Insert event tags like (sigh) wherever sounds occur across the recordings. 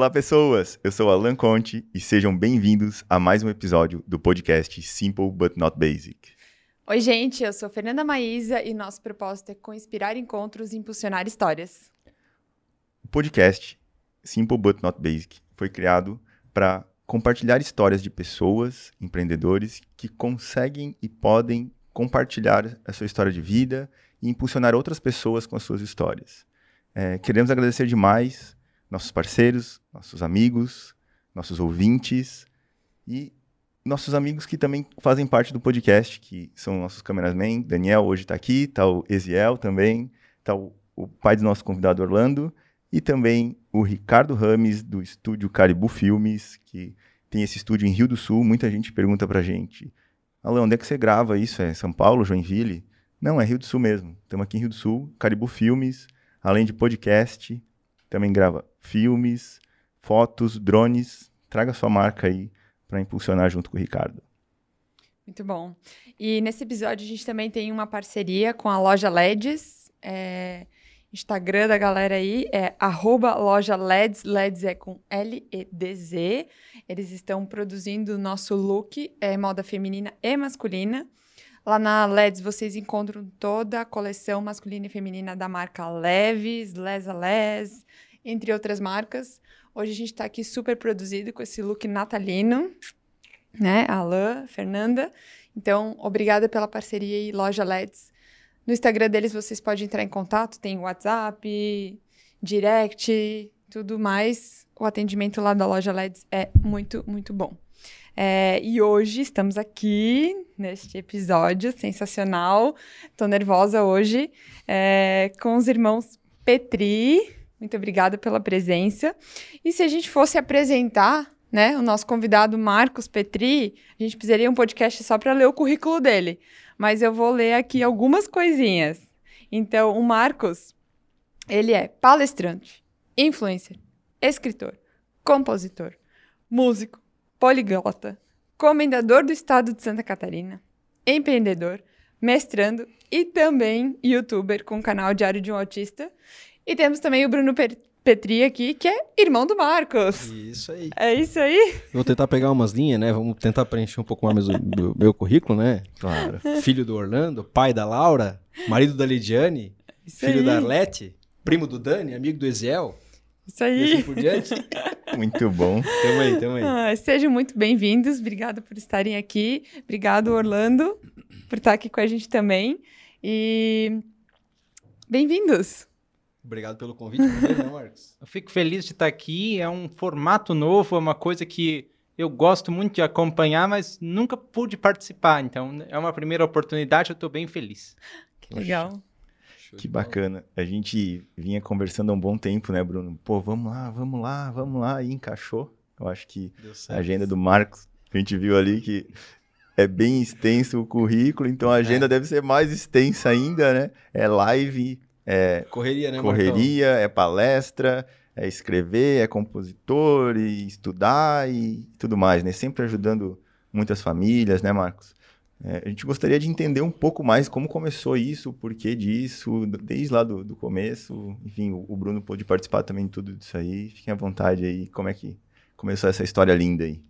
Olá, pessoas! Eu sou Alan Conte e sejam bem-vindos a mais um episódio do podcast Simple But Not Basic. Oi, gente, eu sou Fernanda Maísa e nosso propósito é inspirar encontros e impulsionar histórias. O podcast Simple But Not Basic foi criado para compartilhar histórias de pessoas, empreendedores que conseguem e podem compartilhar a sua história de vida e impulsionar outras pessoas com as suas histórias. É, queremos agradecer demais nossos parceiros, nossos amigos, nossos ouvintes e nossos amigos que também fazem parte do podcast, que são nossos cameramen. Daniel hoje está aqui, está o Eziel também, está o, o, pai do nosso convidado Orlando e também o Ricardo Rames do estúdio Caribu Filmes, que tem esse estúdio em Rio do Sul. Muita gente pergunta pra gente, Alan, onde é que você grava isso? É São Paulo, Joinville? Não, é Rio do Sul mesmo. Estamos aqui em Rio do Sul, Caribu Filmes, além de podcast, também grava filmes, fotos, drones. Traga sua marca aí para impulsionar junto com o Ricardo. Muito bom. E nesse episódio a gente também tem uma parceria com a loja LEDs. É, Instagram da galera aí é loja LEDs, LEDs é com L-E-D-Z. Eles estão produzindo o nosso look, é, moda feminina e masculina. Lá na LEDs vocês encontram toda a coleção masculina e feminina da marca Leves, Les a Les, entre outras marcas. Hoje a gente está aqui super produzido com esse look natalino, né? Alain, Fernanda. Então, obrigada pela parceria e loja LEDs. No Instagram deles vocês podem entrar em contato, tem WhatsApp, direct, tudo mais. O atendimento lá da loja LEDs é muito, muito bom. É, e hoje estamos aqui neste episódio sensacional. Estou nervosa hoje é, com os irmãos Petri. Muito obrigada pela presença. E se a gente fosse apresentar né, o nosso convidado Marcos Petri, a gente precisaria um podcast só para ler o currículo dele. Mas eu vou ler aqui algumas coisinhas. Então, o Marcos, ele é palestrante, influencer, escritor, compositor, músico, poliglota, comendador do estado de Santa Catarina, empreendedor, mestrando e também youtuber com o canal Diário de um Autista. E temos também o Bruno Petri aqui, que é irmão do Marcos. Isso aí. É isso aí? Vou tentar pegar umas linhas, né? Vamos tentar preencher um pouco mais o do meu currículo, né? Claro. Filho do Orlando, pai da Laura, marido da Lidiane, Isso filho aí. da Arlete, primo do Dani, amigo do Eziel. Isso E aí. assim por diante. (laughs) Muito bom. Tamo aí, tamo aí. Ah, sejam muito bem-vindos. Obrigada por estarem aqui. Obrigado, Orlando, por estar aqui com a gente também. E bem-vindos. Obrigado pelo convite, primeiro, né, Marcos? Eu fico feliz de estar aqui. É um formato novo, é uma coisa que eu gosto muito de acompanhar, mas nunca pude participar. Então, é uma primeira oportunidade, eu estou bem feliz. Que legal. Que bacana. A gente vinha conversando há um bom tempo, né, Bruno? Pô, vamos lá, vamos lá, vamos lá. E encaixou. Eu acho que a agenda do Marcos, a gente viu ali que é bem extenso o currículo, então a agenda deve ser mais extensa ainda, né? É live, é Correria, né, correria, é palestra, é escrever, é compositor e estudar e tudo mais, né? Sempre ajudando muitas famílias, né, Marcos? É, a gente gostaria de entender um pouco mais como começou isso, o porquê disso, desde lá do, do começo. Enfim, o, o Bruno pôde participar também de tudo isso aí. Fiquem à vontade aí, como é que começou essa história linda aí.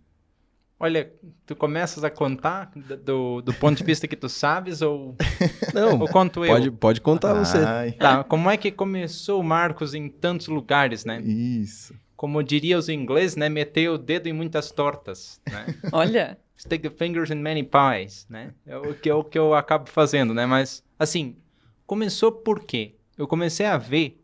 Olha, tu começas a contar do, do ponto de vista que tu sabes ou, (laughs) Não, ou conto eu? pode, pode contar você. Ai, Tá, como é que começou o Marcos em tantos lugares, né? Isso. Como diria os ingleses, né? Meter o dedo em muitas tortas, né? (laughs) Olha, Stick the fingers in many pies, né? É o que, é o que eu acabo fazendo, né? Mas, assim, começou por quê? Eu comecei a ver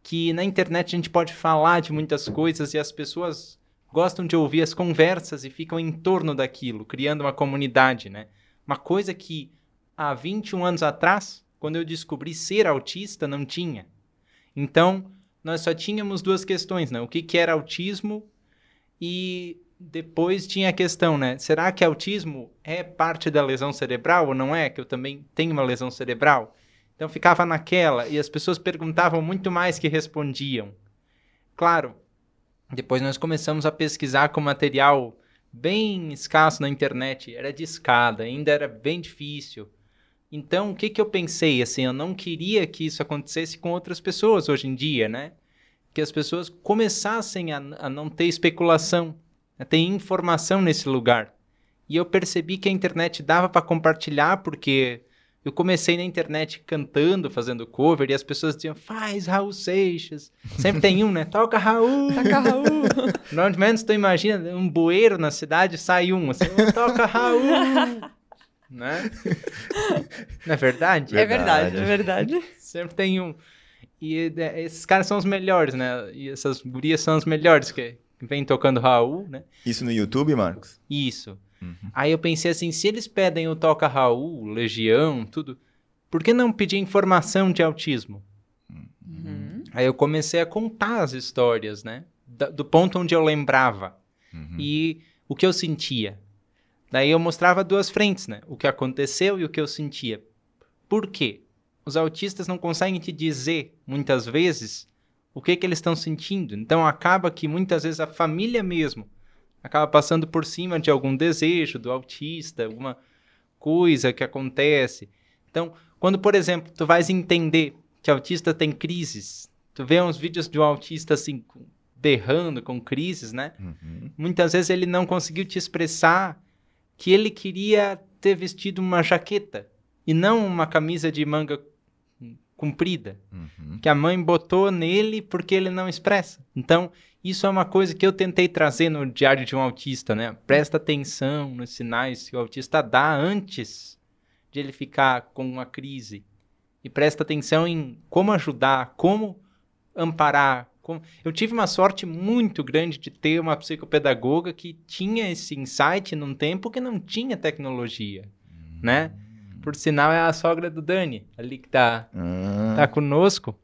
que na internet a gente pode falar de muitas coisas e as pessoas gostam de ouvir as conversas e ficam em torno daquilo, criando uma comunidade, né? Uma coisa que há 21 anos atrás, quando eu descobri ser autista, não tinha. Então, nós só tínhamos duas questões, né? O que, que era autismo e depois tinha a questão, né? Será que autismo é parte da lesão cerebral ou não é? Que eu também tenho uma lesão cerebral. Então ficava naquela e as pessoas perguntavam muito mais que respondiam. Claro, depois nós começamos a pesquisar com material bem escasso na internet, era de escada, ainda era bem difícil. Então, o que, que eu pensei? Assim, eu não queria que isso acontecesse com outras pessoas hoje em dia, né? que as pessoas começassem a, a não ter especulação, a ter informação nesse lugar. E eu percebi que a internet dava para compartilhar, porque eu comecei na internet cantando, fazendo cover, e as pessoas diziam, faz Raul Seixas. Sempre tem um, né? (laughs) Toca Raul! Toca Raul! (laughs) Onde menos tu imagina, um bueiro na cidade, sai um, assim, toca Raul! (laughs) né? Não é verdade? É verdade, é verdade. Sempre tem um. E é, esses caras são os melhores, né? E essas gurias são os melhores que, que vem tocando Raul, né? Isso no YouTube, Marcos? Isso. Uhum. Aí eu pensei assim, se eles pedem o Toca Raul, Legião, tudo, por que não pedir informação de autismo? Uhum. Aí eu comecei a contar as histórias, né? Do, do ponto onde eu lembrava. Uhum. E o que eu sentia. Daí eu mostrava duas frentes, né? O que aconteceu e o que eu sentia. Por quê? Os autistas não conseguem te dizer, muitas vezes, o que, que eles estão sentindo. Então acaba que muitas vezes a família mesmo acaba passando por cima de algum desejo do autista, alguma coisa que acontece. Então, quando, por exemplo, tu vais entender que autista tem crises, tu vê uns vídeos de um autista assim, berrando com crises, né? Uhum. Muitas vezes ele não conseguiu te expressar que ele queria ter vestido uma jaqueta e não uma camisa de manga comprida, uhum. que a mãe botou nele porque ele não expressa. Então, isso é uma coisa que eu tentei trazer no Diário de um Autista, né? Presta atenção nos sinais que o autista dá antes de ele ficar com uma crise. E presta atenção em como ajudar, como amparar. Como... Eu tive uma sorte muito grande de ter uma psicopedagoga que tinha esse insight num tempo que não tinha tecnologia, uhum. né? Por sinal, é a sogra do Dani, ali que tá, uhum. tá conosco.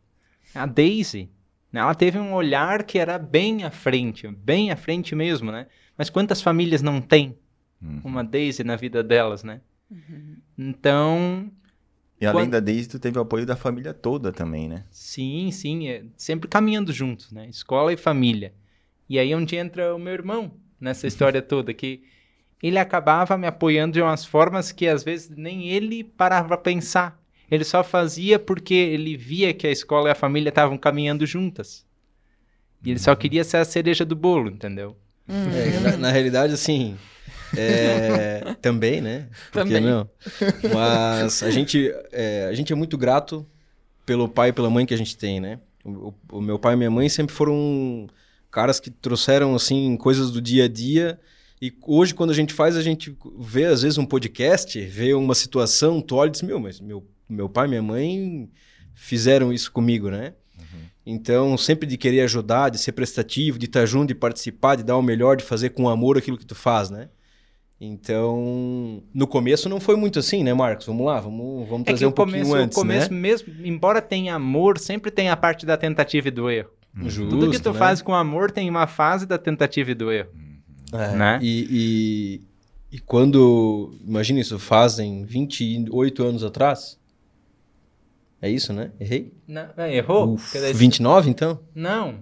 A Daisy. Né? Ela teve um olhar que era bem à frente, bem à frente mesmo, né? Mas quantas famílias não têm uhum. uma Daisy na vida delas, né? Uhum. Então... E além quando... da Daisy, tu teve o apoio da família toda também, né? Sim, sim. É sempre caminhando juntos, né? Escola e família. E aí é onde entra o meu irmão nessa (laughs) história toda, que ele acabava me apoiando de umas formas que às vezes nem ele parava para pensar. Ele só fazia porque ele via que a escola e a família estavam caminhando juntas. E ele só uhum. queria ser a cereja do bolo, entendeu? Hum. É, na, na, realidade, assim, é, (laughs) também, né? Porque também. não? Mas a gente, é, a gente é muito grato pelo pai e pela mãe que a gente tem, né? O, o, meu pai e minha mãe sempre foram caras que trouxeram, assim, coisas do dia a dia. E hoje, quando a gente faz, a gente vê, às vezes, um podcast, vê uma situação, tu olha e diz, meu, mas meu meu pai e minha mãe fizeram isso comigo, né? Uhum. Então, sempre de querer ajudar, de ser prestativo, de estar junto, de participar, de dar o melhor, de fazer com amor aquilo que tu faz, né? Então, no começo não foi muito assim, né, Marcos? Vamos lá, vamos, vamos é trazer um começo, pouquinho antes, O começo né? mesmo, embora tenha amor, sempre tem a parte da tentativa e do erro. Justo, Tudo que tu né? faz com amor tem uma fase da tentativa e do erro. É, né? E, e, e quando, imagina isso, fazem 28 anos atrás, é isso, né? Errei? Não, é, errou? Uf, 29, então? Não,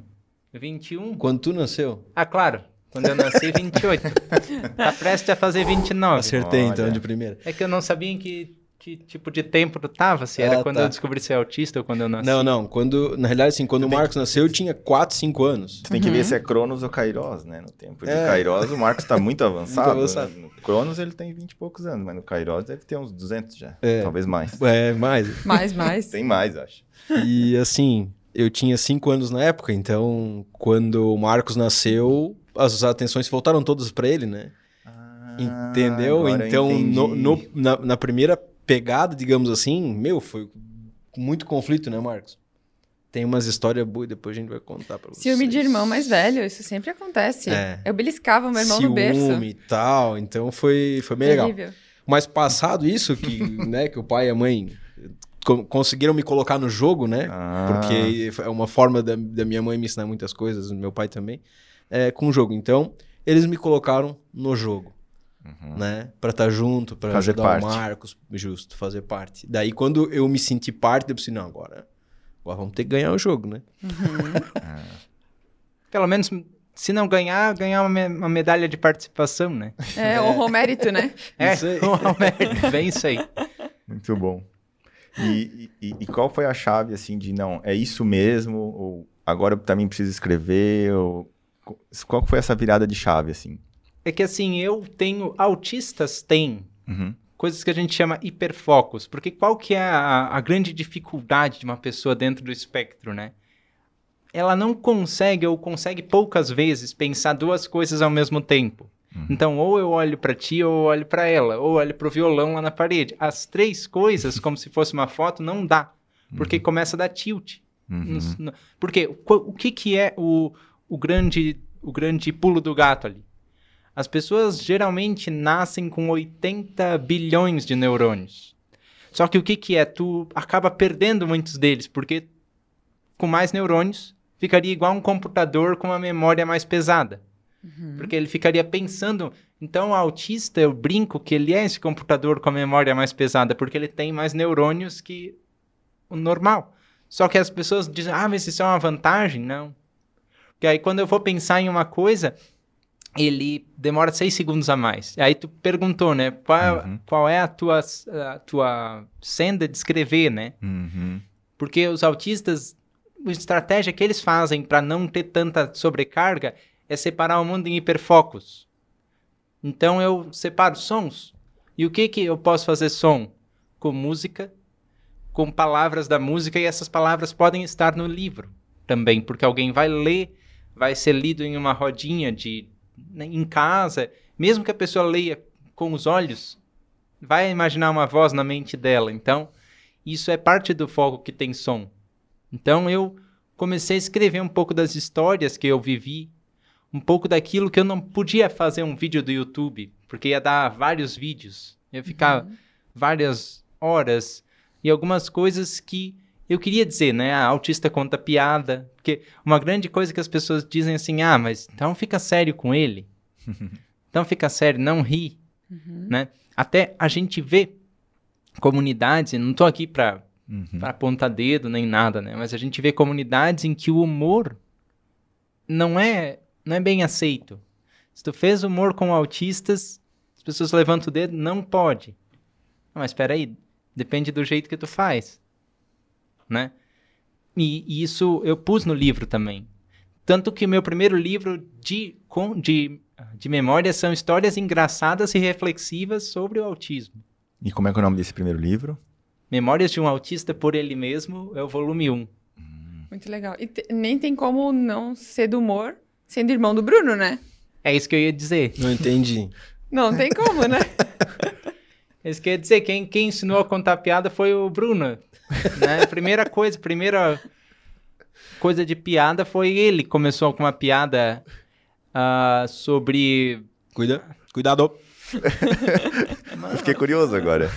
21. Quando tu nasceu? Ah, claro. Quando eu nasci, 28. (laughs) tá prestes a fazer 29. Acertei, então, Olha. então, de primeira. É que eu não sabia em que, que tipo de tempo tu tava, se era ah, quando tá. eu descobri ser autista ou quando eu nasci. Não, não. Quando, na realidade, assim, quando tu o Marcos nasceu, eu tinha 4, 5 anos. Tu tem que uhum. ver se é Cronos ou Kairos, né? No tempo de é. Kairos, o Marcos tá muito (laughs) avançado. muito avançado. Né? Cronos ele tem 20 e poucos anos, mas no Kairos deve ter uns 200 já. É. Talvez mais. É, mais. Mais, mais. (laughs) tem mais, acho. E assim, eu tinha 5 anos na época, então quando o Marcos nasceu, as atenções voltaram todas para ele, né? Ah, Entendeu? Então, no, no, na, na primeira pegada, digamos assim, meu, foi muito conflito, né, Marcos? Tem umas histórias boas, depois a gente vai contar pra vocês. Ciúme de irmão mais velho, isso sempre acontece. É. Eu beliscava meu irmão Ciúme no berço. Ciúme e tal, então foi, foi bem Terrível. legal. Mas passado isso, que, né, que o pai e a mãe conseguiram me colocar no jogo, né? Ah. Porque é uma forma da, da, minha mãe me ensinar muitas coisas, meu pai também, é, com o jogo. Então, eles me colocaram no jogo. Uhum. Né? Para estar tá junto, para ajudar parte. o Marcos, justo, fazer parte. Daí, quando eu me senti parte, eu pensei, não, agora Agora vamos ter que ganhar o jogo, né? Uhum. (laughs) É. Pelo menos, se não ganhar, ganhar uma, uma medalha de participação, né? É, honra o mérito, né? É, honra o mérito, bem isso aí. Muito bom. E, e, e, qual foi a chave, assim, de não, é isso mesmo? Ou agora eu também preciso escrever? Ou... Qual foi essa virada de chave, assim? É que assim, eu tenho. Autistas têm Uhum. coisas que a gente chama hiperfocos. Porque qual que é a, a grande dificuldade de uma pessoa dentro do espectro, né? Ela não consegue ou consegue poucas vezes pensar duas coisas ao mesmo tempo. Então, ou eu olho para ti, ou eu olho para ela, ou olho para o violão lá na parede. As três coisas, como se fosse uma foto, não dá, porque começa a dar tilt. Uhum. Porque o, o que, que é o, o, grande, o grande pulo do gato ali? As pessoas geralmente nascem com 80 bilhões de neurônios. Só que o que, que é? Tu acaba perdendo muitos deles, porque com mais neurônios ficaria igual um computador com uma memória mais pesada. Porque ele ficaria pensando. Então, o autista, eu brinco que ele é esse computador com a memória mais pesada, porque ele tem mais neurônios que o normal. Só que as pessoas dizem, ah, mas isso é uma vantagem? Não. Porque aí, quando eu vou pensar em uma coisa, ele demora seis segundos a mais. Aí tu perguntou, né? Qual, Uhum. qual é a tua, a tua senda de escrever, né? Uhum. Porque os autistas, a estratégia que eles fazem para não ter tanta sobrecarga é separar o mundo em hiperfocos. Então eu separo sons. E o que que eu posso fazer som? Com música, com palavras da música e essas palavras podem estar no livro também, porque alguém vai ler, vai ser lido em uma rodinha de né, em casa, mesmo que a pessoa leia com os olhos, vai imaginar uma voz na mente dela. Então, isso é parte do foco que tem som. Então eu comecei a escrever um pouco das histórias que eu vivi, um pouco daquilo que eu não podia fazer um vídeo do YouTube, porque ia dar vários vídeos, ia ficar várias horas e algumas coisas que eu queria dizer, né? A autista conta piada, porque uma grande coisa que as pessoas dizem assim: "Ah, mas então fica sério com ele". (laughs) então fica sério, não ri, né? Até a gente vê comunidades, e não tô aqui para Uhum. para apontar dedo nem nada, né? Mas a gente vê comunidades em que o humor não é não é bem aceito. Se tu fez humor com autistas, as pessoas levantam o dedo, não pode. Mas espera aí, depende do jeito que tu faz, né? E, e isso eu pus no livro também. Tanto que meu primeiro livro de, com, de, de memória são histórias engraçadas e reflexivas sobre o autismo. E como é que é o nome desse primeiro livro? Memórias de um Autista por Ele Mesmo é o volume 1. Muito legal. E te- nem tem como não ser do humor sendo irmão do Bruno, né? É isso que eu ia dizer. Não entendi. Não tem como, né? (laughs) Isso que eu ia dizer. Quem, quem ensinou a contar piada foi o Bruno. Né? (laughs) Primeira coisa, primeira coisa de piada foi ele. Começou com uma piada ah, sobre. Cuida. Cuidado. Eu (laughs) fiquei curioso agora.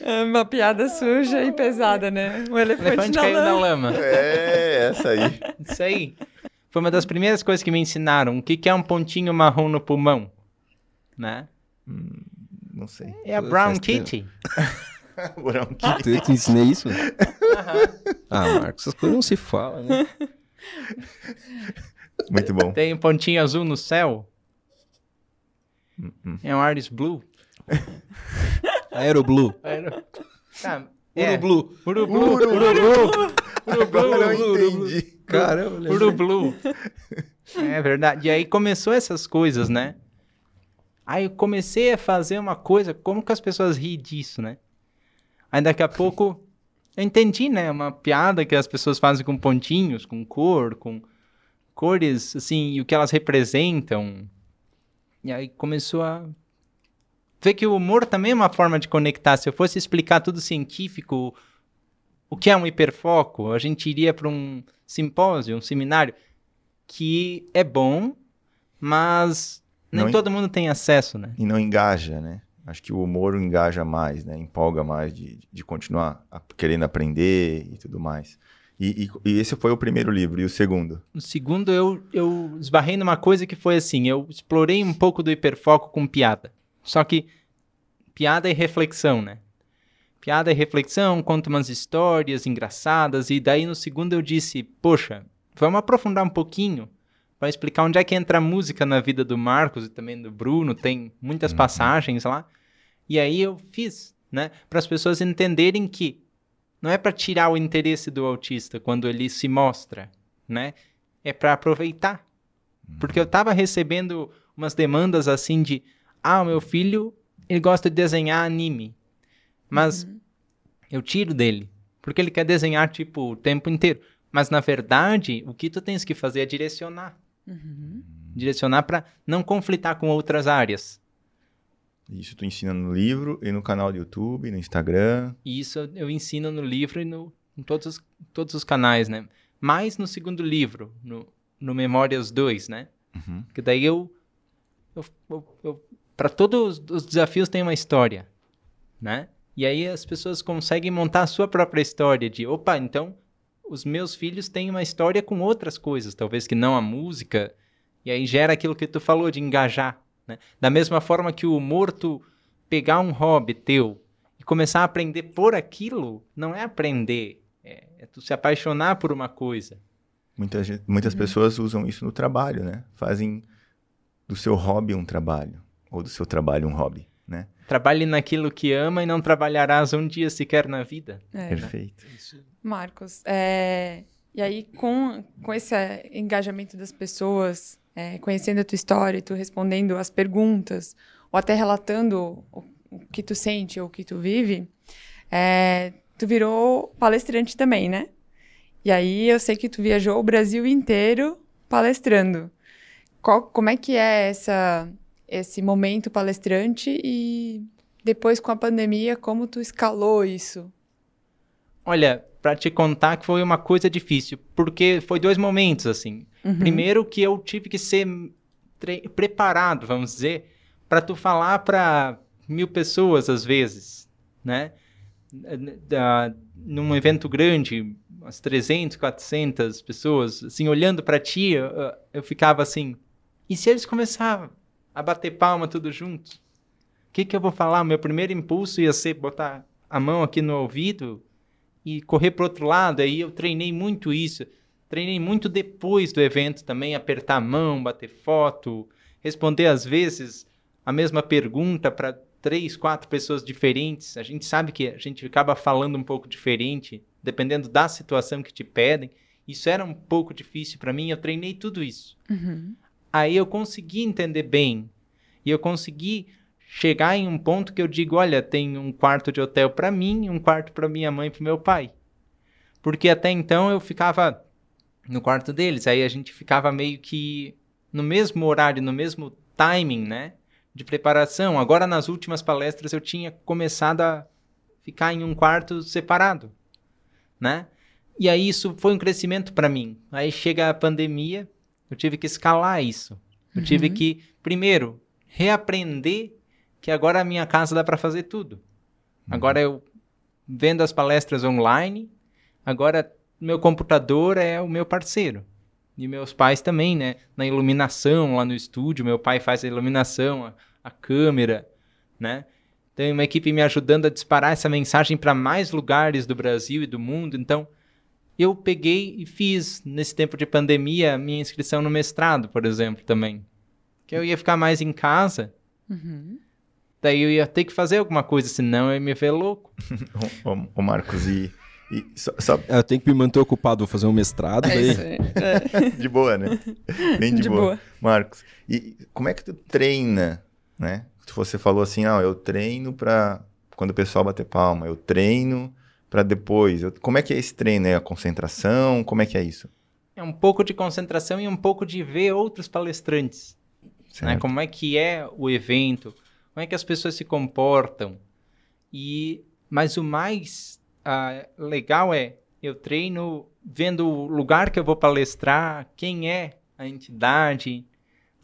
É uma piada suja e pesada, né? Um elefante, elefante na caiu na lama. lama. É, essa aí. Isso aí. Foi uma das primeiras coisas que me ensinaram. O que, que é um pontinho marrom no pulmão? Né? Não sei. É a Brown. Kitty. (laughs) Brown Tu eu te ensinei isso? Ah, Marcos, essas coisas não se falam, né? (laughs) Muito bom. Tem um pontinho azul no céu. É um Aris Blue. Aeroblue. Era- Tá, é. Urublu. Urublu. Urublu. Agora eu entendi. Caramba. Urublu. (laughs) É verdade. E aí começou essas coisas, né? Aí eu comecei a fazer uma coisa, como que as pessoas riem disso, né? Aí daqui a pouco eu entendi, né? Uma piada que as pessoas fazem com pontinhos, com cor, com cores, assim, e o que elas representam. E aí começou a ver que o humor também é uma forma de conectar. Se eu fosse explicar tudo científico, o que é um hiperfoco, a gente iria para um simpósio, um seminário, que é bom, mas nem Não en- todo mundo tem acesso, né? E não engaja, né? Acho que o humor engaja mais, né? Empolga mais de, de continuar querendo aprender e tudo mais. E, e- e esse foi o primeiro livro. E o segundo? No segundo, eu, eu esbarrei numa coisa que foi assim: eu explorei um pouco do hiperfoco com piada. Só que piada e reflexão, né? Piada e reflexão, conto umas histórias engraçadas, e daí no segundo eu disse: poxa, vamos aprofundar um pouquinho para explicar onde é que entra a música na vida do Marcos e também do Bruno, tem muitas passagens lá. E aí eu fiz, né? Para as pessoas entenderem que não é para tirar o interesse do autista quando ele se mostra, né? É para aproveitar. Porque eu estava recebendo umas demandas assim de, ah, o meu filho, ele gosta de desenhar anime. Mas uhum. eu tiro dele, porque ele quer desenhar tipo o tempo inteiro. Mas na verdade, o que tu tens que fazer é direcionar. Uhum. Direcionar para não conflitar com outras áreas. Isso tu ensina no livro e no canal do YouTube, no Instagram. Isso eu ensino no livro e no, em todos os, todos os canais, né? Mais no segundo livro, no, no Memórias 2, né? Uhum. Que daí eu, eu, eu, eu para todos os desafios tem uma história, né? E aí as pessoas conseguem montar a sua própria história de, opa, então os meus filhos têm uma história com outras coisas, talvez que não a música, e aí gera aquilo que tu falou de engajar, né? Da mesma forma que o morto pegar um hobby teu e começar a aprender por aquilo, não é aprender, é, é tu se apaixonar por uma coisa. Muitas, muitas uhum. pessoas usam isso no trabalho, né? Fazem do seu hobby um trabalho, ou do seu trabalho um hobby, né? Trabalhe naquilo que ama e não trabalharás um dia sequer na vida. É. Perfeito. Marcos, é... e aí com, com esse engajamento das pessoas, é, conhecendo a tua história, tu respondendo as perguntas, ou até relatando o, o que tu sente ou o que tu vive, é, tu virou palestrante também, né? E aí eu sei que tu viajou o Brasil inteiro palestrando. Qual, como é que é essa, esse momento palestrante e depois com a pandemia, como tu escalou isso? Olha, para te contar que foi uma coisa difícil, porque foi dois momentos assim. Uhum. Primeiro que eu tive que ser preparado, vamos dizer, para tu falar para mil pessoas às vezes, né? Da, num evento grande, umas 300, 400 pessoas, assim, olhando para ti, eu, eu, ficava assim, e se eles começarem a bater palma tudo junto? O que que eu vou falar? Meu primeiro impulso ia ser botar a mão aqui no ouvido e correr para outro lado. Aí eu treinei muito isso. Treinei muito depois do evento também, apertar a mão, bater foto, responder às vezes a mesma pergunta para três, quatro pessoas diferentes. A gente sabe que a gente acaba falando um pouco diferente, dependendo da situação que te pedem. Isso era um pouco difícil para mim, eu treinei tudo isso. Uhum. Aí eu consegui entender bem e eu consegui chegar em um ponto que eu digo, olha, tem um quarto de hotel para mim, um quarto para minha mãe e para meu pai. Porque até então eu ficava no quarto deles. Aí a gente ficava meio que no mesmo horário, no mesmo timing, né? De preparação. Agora, nas últimas palestras, eu tinha começado a ficar em um quarto separado, né? E aí isso foi um crescimento para mim. Aí chega a pandemia, eu tive que escalar isso. Eu uhum. tive que, primeiro, reaprender que agora a minha casa dá para fazer tudo. Uhum. Agora eu vendo as palestras online, agora meu computador é o meu parceiro. E meus pais também, né? Na iluminação, lá no estúdio, meu pai faz a iluminação, a, a câmera, né? Tem uma equipe me ajudando a disparar essa mensagem para mais lugares do Brasil e do mundo. Então, eu peguei e fiz, nesse tempo de pandemia, minha inscrição no mestrado, por exemplo, também. Que eu ia ficar mais em casa. Uhum. Daí eu ia ter que fazer alguma coisa, senão eu ia me ver louco. (laughs) ô, Marcos, e e só, só... Eu tenho que me manter ocupado, vou fazer um mestrado. É daí... isso aí. É. (laughs) de boa, né? Bem de, de boa. boa. Marcos, e como é que tu treina, né? Você falou assim, ah, eu treino para quando o pessoal bater palma, eu treino para depois. Como é que é esse treino? É a concentração? Como é que é isso? É um pouco de concentração e um pouco de ver outros palestrantes. Né? Como é que é o evento, como é que as pessoas se comportam. E mas o mais ah, legal é eu treino vendo o lugar que eu vou palestrar, quem é a entidade,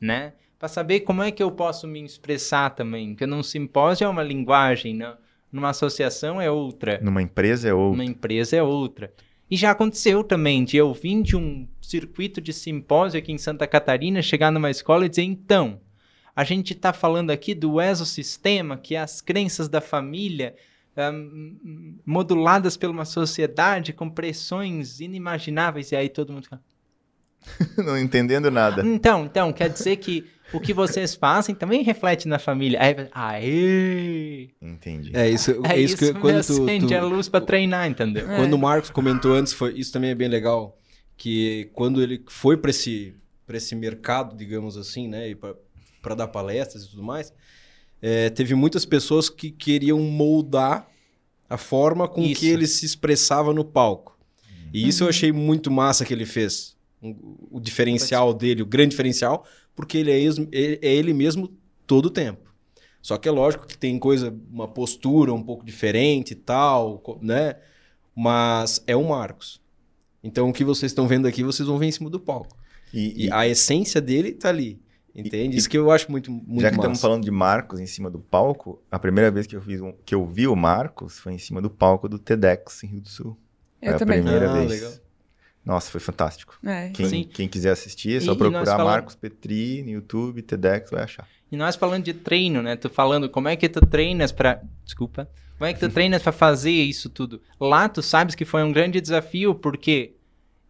né? Para saber como é que eu posso me expressar também. Porque num simpósio é uma linguagem, né? Numa associação é outra. Numa empresa é outra. Numa empresa é outra. E já aconteceu também de eu vir de um circuito de simpósio aqui em Santa Catarina, chegar numa escola e dizer, então, a gente está falando aqui do exosistema, que é as crenças da família, um, moduladas por uma sociedade com pressões inimagináveis. E aí todo mundo fica, (laughs) não entendendo nada. Então, então, quer dizer que o que vocês fazem também reflete na família. Aí, aê! Entendi. É isso, É, é isso, que quando tu, acende tu- a luz pra treinar, entendeu? É. Quando o Marcos comentou antes, foi, isso também é bem legal, que quando ele foi para esse, pra esse mercado, digamos assim, né, para dar palestras e tudo mais, é, teve muitas pessoas que queriam moldar a forma com Isso. que ele se expressava no palco. E isso eu achei muito massa que ele fez. Um- o diferencial dele, o grande diferencial, porque ele é, es- ele- é ele mesmo todo o tempo. Só que é lógico que tem coisa, uma postura um pouco diferente e tal, né? Mas é o Marcos. Então o que vocês estão vendo aqui, vocês vão ver em cima do palco. E, E a essência dele tá ali. Entende? E- Isso que eu acho muito, muito já que massa. estamos falando de Marcos em cima do palco, a primeira vez que eu, fiz um- que eu vi o Marcos foi em cima do palco do TEDx em Rio do Sul. Eu a também. primeira Ah, vez. legal. Nossa, foi fantástico. É. Quem, quem quiser assistir, é só e procurar falamos- Marcos Petri no YouTube, TEDx, vai achar. E nós falando de treino, né? Tu falando como é que tu treinas pra. Desculpa. Como é que tu (laughs) treinas pra fazer isso tudo? Lá tu sabes que foi um grande desafio, porque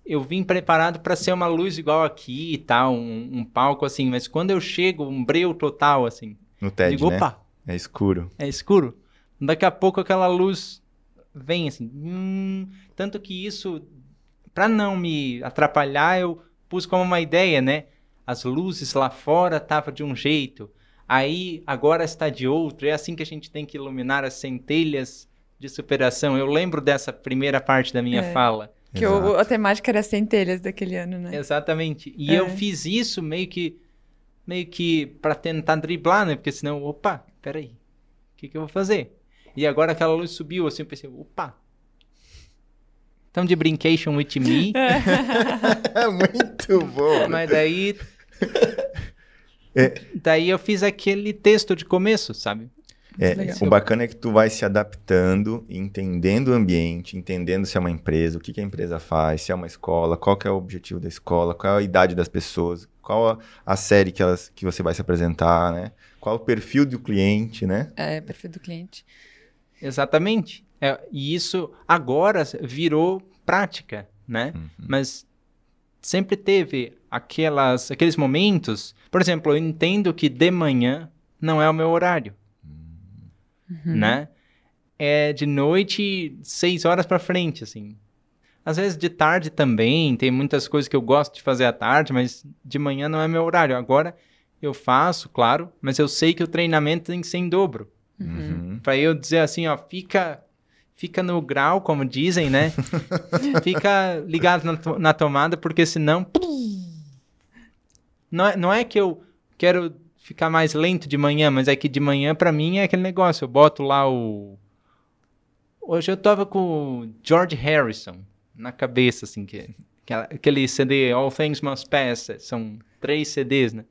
eu vim preparado pra ser uma luz igual aqui e tal, um, um palco assim, mas quando eu chego, um breu total, assim. No TED, digo, né? opa, É escuro. é escuro. Daqui a pouco aquela luz vem assim. hum, tanto que isso, pra não me atrapalhar, eu pus como uma ideia, né? As luzes lá fora estavam de um jeito, aí agora está de outro. É assim que a gente tem que iluminar as centelhas de superação. Eu lembro dessa primeira parte da minha É. fala. Que o- a temática era centelhas daquele ano, né? Exatamente. E É. eu fiz isso meio que meio que para tentar driblar, né? Porque senão, opa, peraí, o que, que eu vou fazer? E agora aquela luz subiu, assim, eu pensei, opa. Então de brincation with me, (laughs) É (laughs) muito bom. mas daí É. daí eu fiz aquele texto de começo, sabe? É, Legal. o bacana é que tu vai se adaptando, entendendo o ambiente, entendendo se é uma empresa, o que, que a empresa faz, se é uma escola, qual que é o objetivo da escola, qual é a idade das pessoas, qual a, a série que, elas, que você vai se apresentar, né? Qual o perfil do cliente, né? É, perfil do cliente. Exatamente. É, e isso agora virou prática, né? Mas sempre teve aquelas, aqueles momentos. Por exemplo, eu entendo que de manhã não é o meu horário, né? É de noite, seis horas pra frente, assim. Às vezes de tarde também, tem muitas coisas que eu gosto de fazer à tarde, mas de manhã não é meu horário. Agora eu faço, claro, mas eu sei que o treinamento tem que ser em dobro. Uhum. Pra eu dizer assim, ó, fica, fica no grau, como dizem, né? (laughs) fica ligado na, to- na tomada, porque senão. Não é, não é que eu quero ficar mais lento de manhã, mas é que de manhã pra mim é aquele negócio. Eu boto lá o. Hoje eu tava com o George Harrison na cabeça, assim, que, que aquele CD All Things Must Pass, são três CDs, né?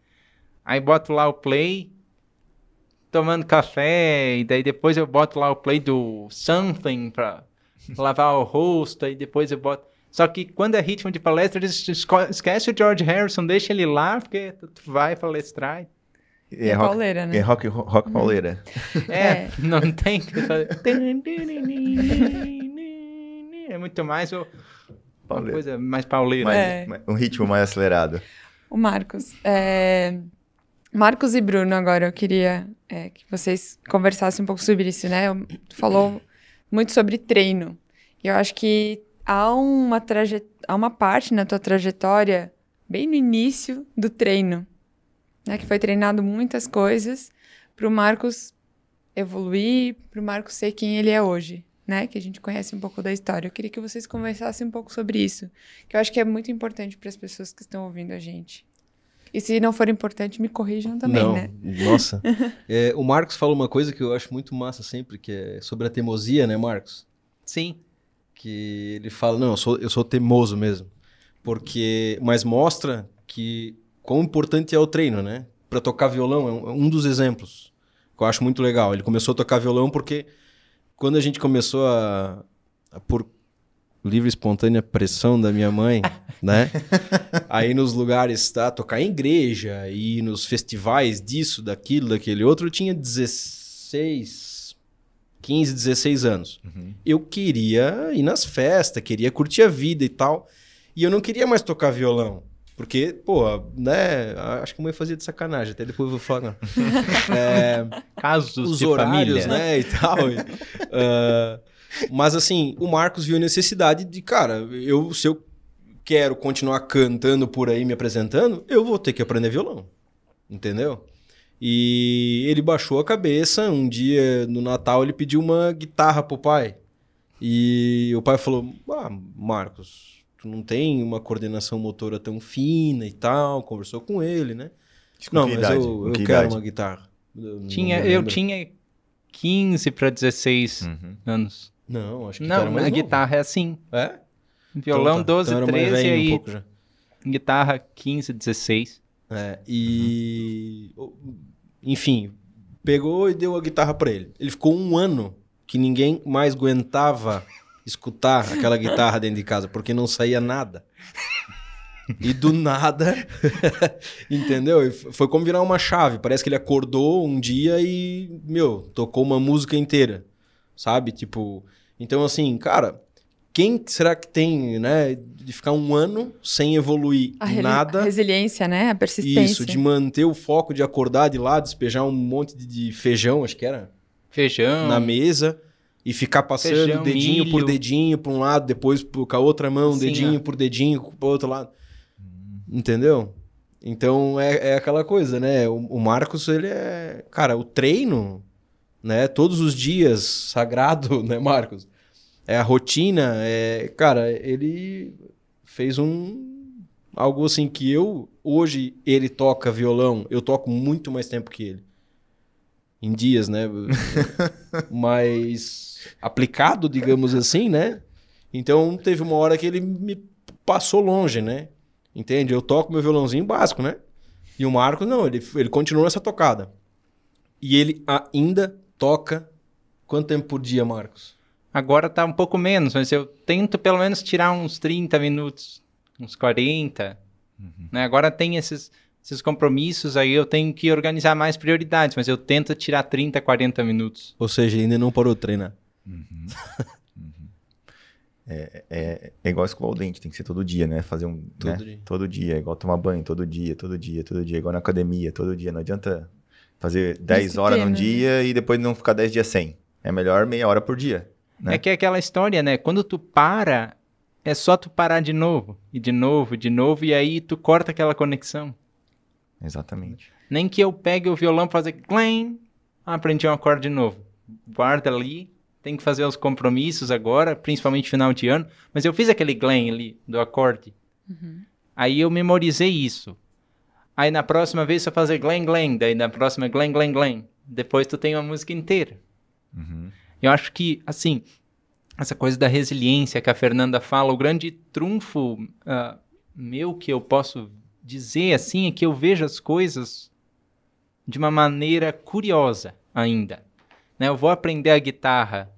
Aí boto lá o play, tomando café, e daí depois eu boto lá o play do Something pra lavar o rosto, aí depois eu boto. Só que quando é ritmo de palestra, eles esquece o George Harrison, deixa ele lá, porque tu vai palestrar. É, É rock, pauleira, né? é rock, rock pauleira. É, É. não tem que fazer. É muito mais o- uma coisa mais pauleira. Mais- É. um ritmo mais acelerado. O Marcos. é, Marcos e Bruno, agora eu queria é, que vocês conversassem um pouco sobre isso, né? Falou muito sobre treino. E eu acho que há uma, traje... há uma parte na tua trajetória, bem no início do treino, né? Que foi treinado muitas coisas para o Marcos evoluir, para o Marcos ser quem ele é hoje, né? Que a gente conhece um pouco da história. Eu queria que vocês conversassem um pouco sobre isso, que eu acho que é muito importante para as pessoas que estão ouvindo a gente. E se não for importante, me corrijam também, Não, né? nossa. (laughs) É, o Marcos fala uma coisa que eu acho muito massa sempre, que é sobre a teimosia, né, Marcos? Sim. que ele fala, não, eu sou, eu sou teimoso mesmo. Porque, mas mostra que quão importante é o treino, né? Para tocar violão, é um, é um dos exemplos que eu acho muito legal. Ele começou a tocar violão porque quando a gente começou a, a por livre espontânea pressão da minha mãe, (laughs) né? Aí nos lugares, tá? Tocar em igreja e nos festivais disso, daquilo, daquele outro, eu tinha 16, 15, 16 anos eu queria ir nas festas, queria curtir a vida e tal. E eu não queria mais tocar violão. Porque, pô, né? Acho que a mãe fazia de sacanagem, até depois eu vou falar. (laughs) é, Casos os de horários, família. né? E tal. e, (laughs) ah, mas assim, o Marcos viu a necessidade de, cara, eu, se eu quero continuar cantando por aí, me apresentando, eu vou ter que aprender violão. Entendeu? E ele baixou a cabeça. Um dia no Natal ele pediu uma guitarra pro pai. E o pai falou: Ah, Marcos, tu não tem uma coordenação motora tão fina e tal. Conversou com ele, né? Com não, mas idade? eu, eu que quero idade? uma guitarra. Eu Tinha, eu tinha 15 para 16 Uhum. anos. Não, acho que tu era Não, mais a novo. guitarra é assim. É? Violão Então tá. 12, Então era mais 13 e um aí já. guitarra 15, 16. É, e. Enfim, pegou e deu a guitarra pra ele. Ele ficou um ano que ninguém mais aguentava (laughs) escutar aquela guitarra dentro de casa, porque não saía nada. E do nada, (laughs) entendeu? Foi como virar uma chave. Parece que ele acordou um dia e, meu, tocou uma música inteira, sabe? Tipo, então assim, cara, quem será que tem, né, de ficar um ano sem evoluir A nada? a resiliência, né? A persistência. Isso, de manter o foco de acordar de lá, despejar um monte de, de feijão, acho que era, Feijão. na mesa e ficar passando Feijão, dedinho por milho. dedinho para um lado, depois com a outra mão, Sim, dedinho ó. por dedinho pro outro lado. Entendeu? Então é, é aquela coisa, né? O, o Marcos, ele é. Cara, o treino, né? Todos os dias, sagrado, (laughs) né, Marcos? É a rotina, é. Cara, ele fez um. Algo assim que eu. Hoje ele toca violão, eu toco muito mais tempo que ele. Em dias, né? (laughs) Mas aplicado, digamos assim, né? Então teve uma hora que ele me passou longe, né? Entende? Eu toco meu violãozinho básico, né? E o Marco, não, ele, ele continuou essa tocada. E ele ainda toca. Quanto tempo por dia, Marcos? Agora tá um pouco menos, mas eu tento pelo menos tirar uns 30 minutos, uns 40. Né? Agora tem esses, esses compromissos aí, eu tenho que organizar mais prioridades, mas eu tento tirar 30, 40 minutos. Ou seja, ainda não parou de treinar. (laughs) É, é igual escovar o dente, tem que ser todo dia, né? Fazer um. Todo né? dia. Todo dia, é igual tomar banho, todo dia, todo dia, todo dia. Igual na academia, todo dia. Não adianta fazer 10 horas num Disciplina, dia e depois não ficar 10 dias sem. É melhor meia hora por dia. Né? É que é aquela história, né? Quando tu para, é só tu parar de novo, e de novo, e de novo, e aí tu corta aquela conexão. Exatamente. Nem que eu pegue o violão pra fazer clang, ah, aprendi um acorde de novo. Guarda ali, tem que fazer os compromissos agora, principalmente final de ano, mas eu fiz aquele clang ali do acorde. Aí eu memorizei isso. Aí na próxima vez eu fazer glang glang, daí na próxima glang glang glang. Depois tu tem uma música inteira. Uhum. Eu acho que, assim, essa coisa da resiliência que a Fernanda fala, o grande trunfo ah, meu que eu posso dizer, assim, é que eu vejo as coisas de uma maneira curiosa ainda. Né? Eu vou aprender a guitarra.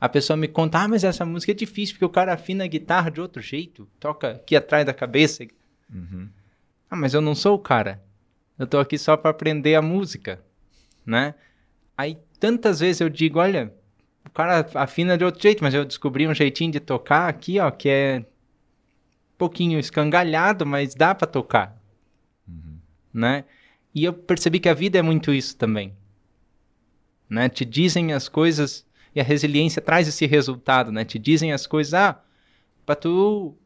A pessoa me conta, ah, mas essa música é difícil, porque o cara afina a guitarra de outro jeito, toca aqui atrás da cabeça. Uhum. Ah, mas eu não sou o cara. Eu tô aqui só para aprender a música, né? Aí tantas vezes eu digo, olha, o cara afina de outro jeito, mas eu descobri um jeitinho de tocar aqui, ó, que é um pouquinho escangalhado, mas dá para tocar, né? E eu percebi que a vida é muito isso também, né? Te dizem as coisas e a resiliência traz esse resultado, né? Te dizem as coisas, ah, para tu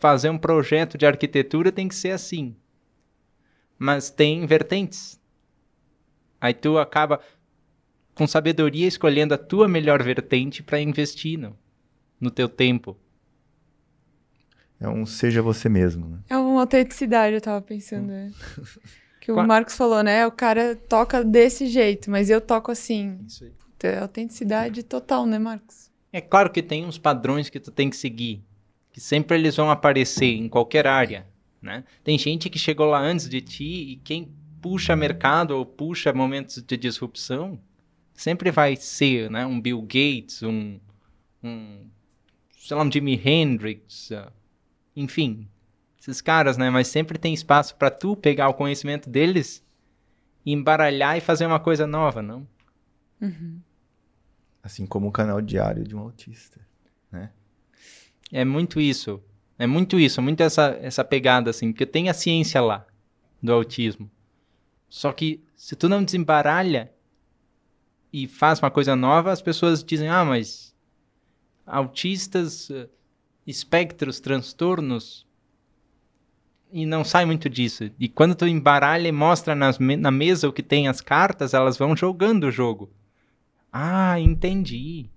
fazer um projeto de arquitetura tem que ser assim. Mas tem vertentes. Aí tu acaba com sabedoria escolhendo a tua melhor vertente para investir no, no teu tempo. É um seja você mesmo. Né? É uma autenticidade, eu tava pensando. é. (laughs) Que o Qua- Marcos falou, né? O cara toca desse jeito, mas eu toco assim. Isso aí. Puta, É autenticidade total, né, Marcos? É claro que tem uns padrões que tu tem que seguir, que sempre eles vão aparecer em qualquer área, né? Tem gente que chegou lá antes de ti e quem puxa mercado ou puxa momentos de disrupção sempre vai ser, né? Um Bill Gates, um, um sei lá, um Jimi Hendrix, ah, enfim, esses caras, né? Mas sempre tem espaço para tu pegar o conhecimento deles e embaralhar e fazer uma coisa nova, não? Assim como o canal diário de um autista. É muito isso. É muito isso, muito essa, essa pegada, assim, porque tem a ciência lá do autismo. Só que se tu não desembaralha e faz uma coisa nova, as pessoas dizem, ah, mas autistas, eh, espectros, transtornos, e não sai muito disso. E quando tu embaralha e mostra nas, na mesa o que tem as cartas, elas vão jogando o jogo. Ah, entendi.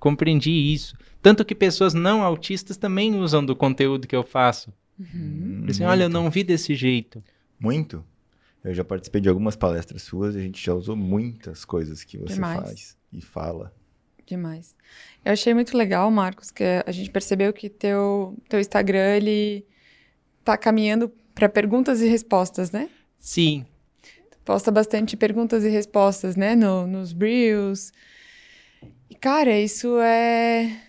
Compreendi isso. Tanto que pessoas não autistas também usam do conteúdo que eu faço. Uhum. Dizem, olha, eu não vi desse jeito. Muito. Eu já participei de algumas palestras suas e a gente já usou muitas coisas que você Demais. faz e fala. Demais. Eu achei muito legal, Marcos, que a gente percebeu que teu, teu Instagram, ele tá caminhando para perguntas e respostas, né? Sim. Tu posta bastante perguntas e respostas, né? No, nos Reels. E, cara, isso é,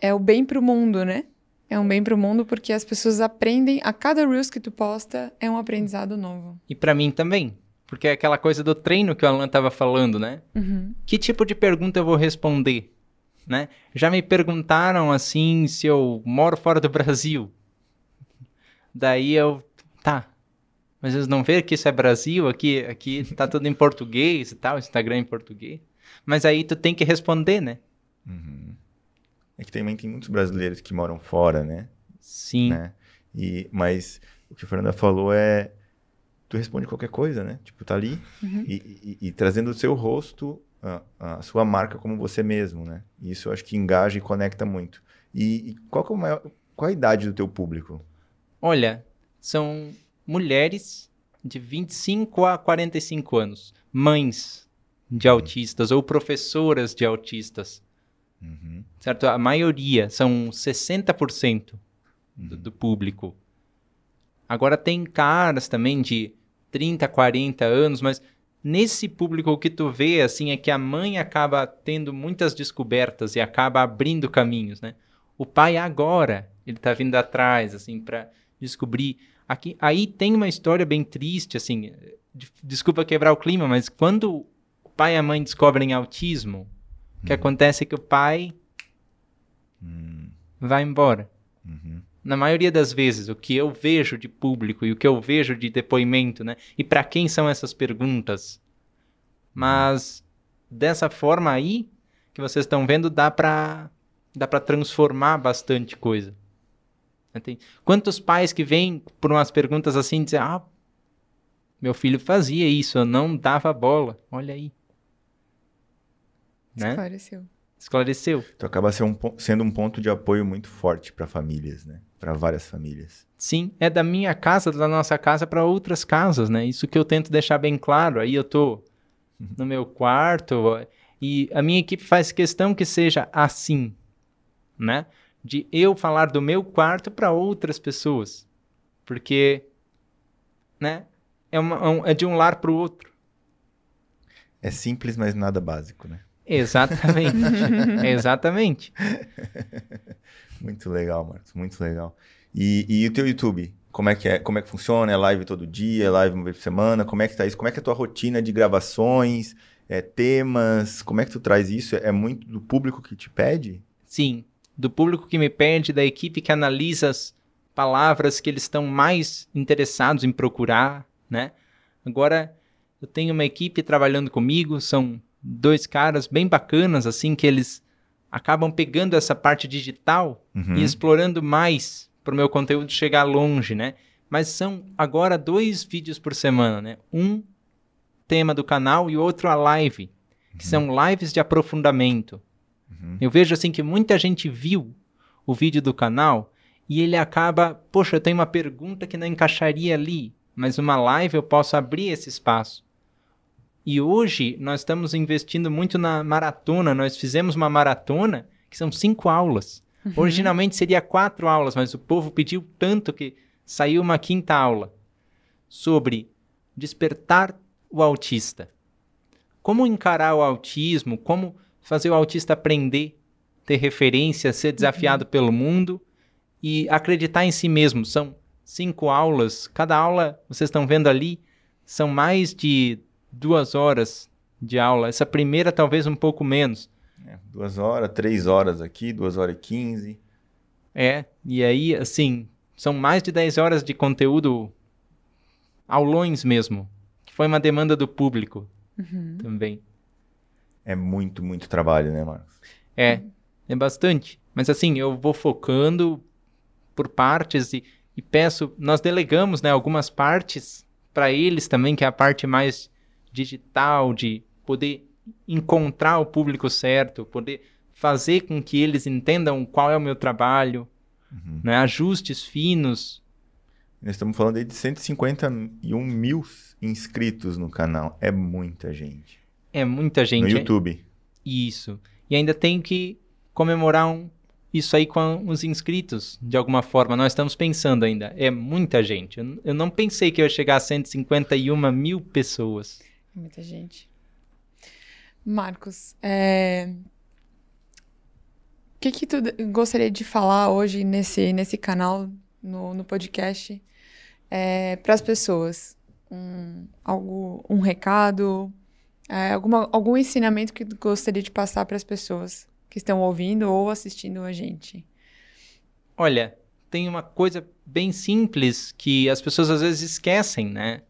é o bem pro mundo, né? É um bem pro mundo porque as pessoas aprendem, a cada Reels que tu posta é um aprendizado novo. E para mim também. Porque é aquela coisa do treino que o Alan tava falando, né? Uhum. Que tipo de pergunta eu vou responder? Né? Já me perguntaram assim se eu moro fora do (laughs) Brasil. Daí eu, tá. Mas eles não veem que isso é Brasil, aqui, aqui tá tudo em português e tal, Instagram em português. Mas aí tu tem que responder, né? Uhum. É que também tem muitos brasileiros que moram fora, né? Sim. Né? E, mas o que a Fernanda falou é tu responde qualquer coisa, né? Tipo, tá ali uhum. e, e, e, trazendo o seu rosto, a, a, sua marca como você mesmo, né? E isso eu acho que engaja e conecta muito. E, e qual, é maior, qual a idade do teu público? Olha, são mulheres de 25 a 45 anos, mães de uhum. autistas ou professoras de autistas. Uhum. Certo? A maioria, são 60% uhum. do, do público. Agora tem caras também de 30, 40 anos, mas nesse público o que tu vê assim é que a mãe acaba tendo muitas descobertas e acaba abrindo caminhos, né? O pai agora, ele tá vindo atrás assim para descobrir. Aqui, aí tem uma história bem triste, assim, desculpa quebrar o clima, mas quando pai e a mãe descobrem autismo, o que uhum. acontece é que o pai hum. vai embora. Uhum. Na maioria das vezes, o que eu vejo de público e o que eu vejo de depoimento, né? E para quem são essas perguntas? Mas dessa forma aí que vocês estão vendo, dá para dá para transformar bastante coisa. Tem quantos pais que vêm por umas perguntas assim dizer, ah, meu filho fazia isso, eu não dava bola. Olha aí. Né? Esclareceu. Esclareceu. Então acaba sendo um ponto de apoio muito forte para famílias, né? Para várias famílias. Sim, é da minha casa, da nossa casa para outras casas, né? Isso que eu tento deixar bem claro. Aí eu tô no meu quarto e a minha equipe faz questão que seja assim, né? de eu falar do meu quarto para outras pessoas. Porque, né? É, uma, é, é de um lar para o outro. É simples, mas nada básico, né? Exatamente. (laughs) Exatamente. muito legal, Marcos. Muito legal. E, e o teu YouTube? Como é que é? Como é que funciona? É live todo dia? É live uma vez por semana? Como é que tá isso? Como é que é a tua rotina de gravações? É, temas? Como é que tu traz isso? É muito do público que te pede? Sim do público que me pede, da equipe que analisa as palavras que eles estão mais interessados em procurar, né? Agora eu tenho uma equipe trabalhando comigo, são dois caras bem bacanas assim que eles acabam pegando essa parte digital uhum. e explorando mais para o meu conteúdo chegar longe, né? Mas são agora dois vídeos por semana, né? Um tema do canal e outro a live, que uhum. são lives de aprofundamento. Uhum. Eu vejo assim que muita gente viu o vídeo do canal e ele acaba, poxa, eu tenho uma pergunta que não encaixaria ali, mas uma live eu posso abrir esse espaço. E hoje nós estamos investindo muito na maratona. Nós fizemos uma maratona que são cinco aulas. Uhum. Originalmente seria quatro aulas, mas o povo pediu tanto que saiu uma quinta aula sobre despertar o autista. Como encarar o autismo, como fazer o autista aprender, ter referência, ser desafiado uhum. pelo mundo e acreditar em si mesmo. São cinco aulas, cada aula, vocês estão vendo ali, são mais de duas horas de aula. Essa primeira, talvez um pouco menos. É, duas horas, três horas aqui, duas horas e quinze. É, e aí, assim, são mais de 10 horas de conteúdo aulões mesmo, que foi uma demanda do público Uhum. também. É muito, muito trabalho, né, Marcos? É, é bastante. Mas assim, eu vou focando por partes e, e peço, nós delegamos, né, algumas partes para eles também, que é a parte mais digital, de poder encontrar o público certo, poder fazer com que eles entendam qual é o meu trabalho, Uhum. né, ajustes finos. Nós estamos falando aí de 151 mil inscritos no canal. É muita gente. É muita gente. no YouTube. Isso. E ainda tenho que comemorar um- isso aí com os inscritos, de alguma forma. Nós estamos pensando ainda. É muita gente. Eu, eu não pensei que eu ia chegar a 151 mil pessoas. Muita gente. Marcos, é... o que que tu gostaria de falar hoje nesse, nesse canal, no, no podcast, para as pessoas? Um, algo, um recado, é, alguma, algum ensinamento que tu gostaria de passar para as pessoas que estão ouvindo ou assistindo a gente? Olha, tem uma coisa bem simples que as pessoas às vezes esquecem, né?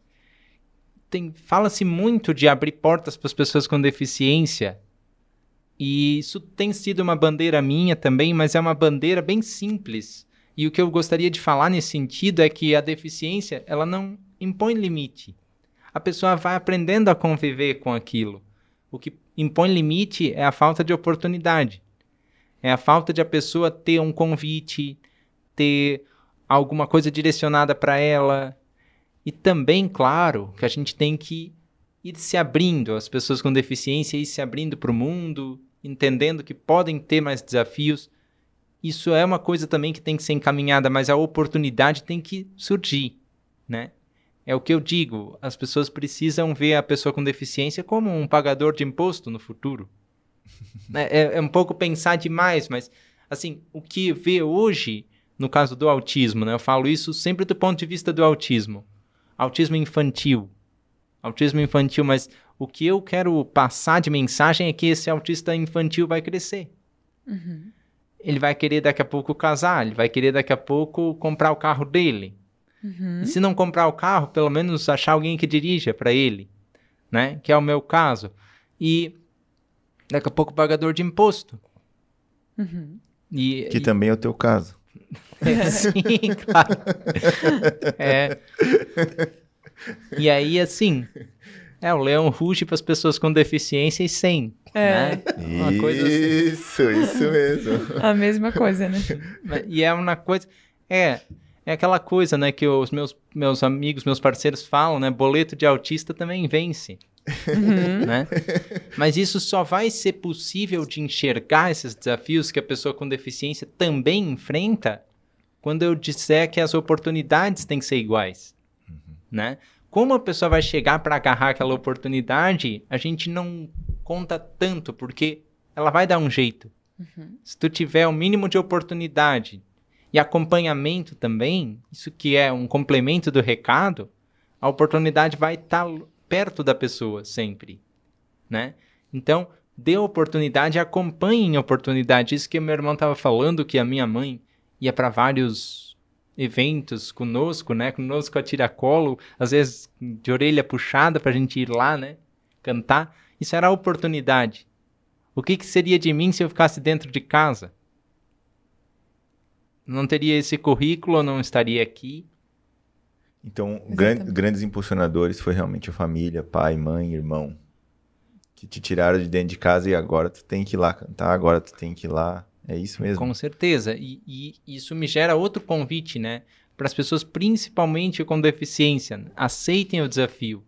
Tem- Fala-se muito de abrir portas para as pessoas com deficiência. E isso tem sido uma bandeira minha também, mas é uma bandeira bem simples. E o que eu gostaria de falar nesse sentido é que a deficiência, ela não impõe limite. A pessoa vai aprendendo a conviver com aquilo. O que impõe limite é a falta de oportunidade. É a falta de a pessoa ter um convite, ter alguma coisa direcionada para ela. E também, claro, que a gente tem que ir se abrindo, as pessoas com deficiência ir se abrindo para o mundo, entendendo que podem ter mais desafios. Isso é uma coisa também que tem que ser encaminhada, mas a oportunidade tem que surgir, né? É o que eu digo, as pessoas precisam ver a pessoa com deficiência como um pagador de imposto no futuro. (laughs) É, é- é um pouco pensar demais, mas assim, o que vê hoje, no caso do autismo, né? Eu falo isso sempre do ponto de vista do autismo. Autismo infantil. Autismo infantil, mas o que eu quero passar de mensagem é que esse autista infantil vai crescer. Ele vai querer daqui a pouco casar, ele vai querer daqui a pouco comprar o carro dele. Uhum. E se não comprar o carro, pelo menos achar alguém que dirija para ele, né? Que é o meu caso. E daqui a pouco pagador de imposto. Uhum. E, Que e- também é o teu caso. (laughs) (laughs) Sim, claro. É. E aí, assim, é o leão ruge para as pessoas com deficiência e sem. É. Né? Uma coisa assim. Isso, isso mesmo. A mesma coisa, né? E é uma coisa. É. É aquela coisa, né, que os meus, meus amigos, meus parceiros falam, né? Boleto de autista também vence. Uhum. né? Mas isso só vai ser possível de enxergar esses desafios que a pessoa com deficiência também enfrenta quando eu disser que as oportunidades têm que ser iguais, né? Como a pessoa vai chegar para agarrar aquela oportunidade, a gente não conta tanto, porque ela vai dar um jeito. Se tu tiver o mínimo de oportunidade e acompanhamento também, isso que é um complemento do recado, a oportunidade vai estar perto da pessoa sempre, né? Então, dê oportunidade, acompanhe em oportunidade. Isso que meu irmão estava falando, que a minha mãe ia para vários eventos conosco, né? Conosco a tiracolo, às vezes de orelha puxada para a gente ir lá, né? Cantar. Isso era a oportunidade. O que, que seria de mim se eu ficasse dentro de casa? Não teria esse currículo, não estaria aqui. Então, gran- grandes impulsionadores foi realmente a família, pai, mãe, irmão, que te tiraram de dentro de casa e agora tu tem que ir lá cantar, agora tu tem que ir lá. É isso mesmo. Com certeza. E, e isso me gera outro convite, né? Para as pessoas, principalmente com deficiência, aceitem o desafio.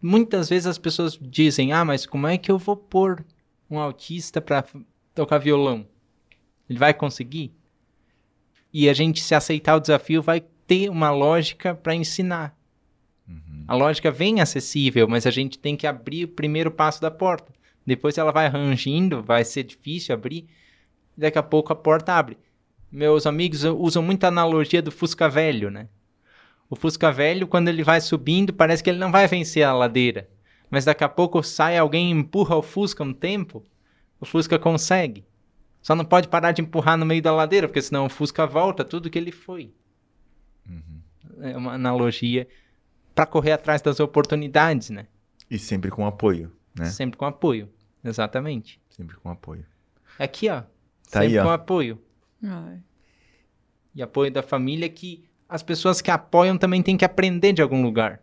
Muitas vezes as pessoas dizem: Ah, mas como é que eu vou pôr um autista para tocar violão? Ele vai conseguir? E a gente, se aceitar o desafio, vai ter uma lógica para ensinar. A lógica vem acessível, mas a gente tem que abrir o primeiro passo da porta. Depois ela vai rangindo, vai ser difícil abrir. Daqui a pouco a porta abre. Meus amigos usam muita analogia do Fusca velho, né? O Fusca velho, quando ele vai subindo, parece que ele não vai vencer a ladeira. Mas daqui a pouco sai alguém e empurra o Fusca um tempo, o Fusca consegue. Só não pode parar de empurrar no meio da ladeira, porque senão o Fusca volta tudo que ele foi. Uhum. É uma analogia para correr atrás das oportunidades, né? E sempre com apoio, né? Sempre com apoio, exatamente. Sempre com apoio. Aqui, ó. Tá sempre aí, ó. com apoio. Ai. E apoio da família que as pessoas que apoiam também têm que aprender de algum lugar.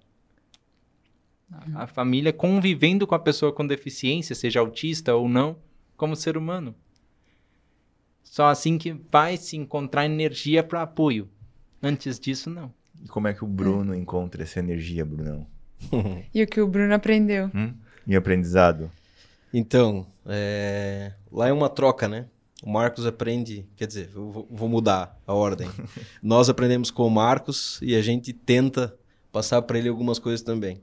A, a família convivendo com a pessoa com deficiência, seja autista ou não, como ser humano. Só assim que vai se encontrar energia para apoio. Antes disso, não. E como é que o Bruno encontra essa energia, Brunão? (laughs) E o que o Bruno aprendeu? Hum? E aprendizado? Então, é, lá é uma troca, né? O Marcos aprende, quer dizer, eu vou, mudar a ordem. (laughs) Nós aprendemos com o Marcos e a gente tenta passar para ele algumas coisas também.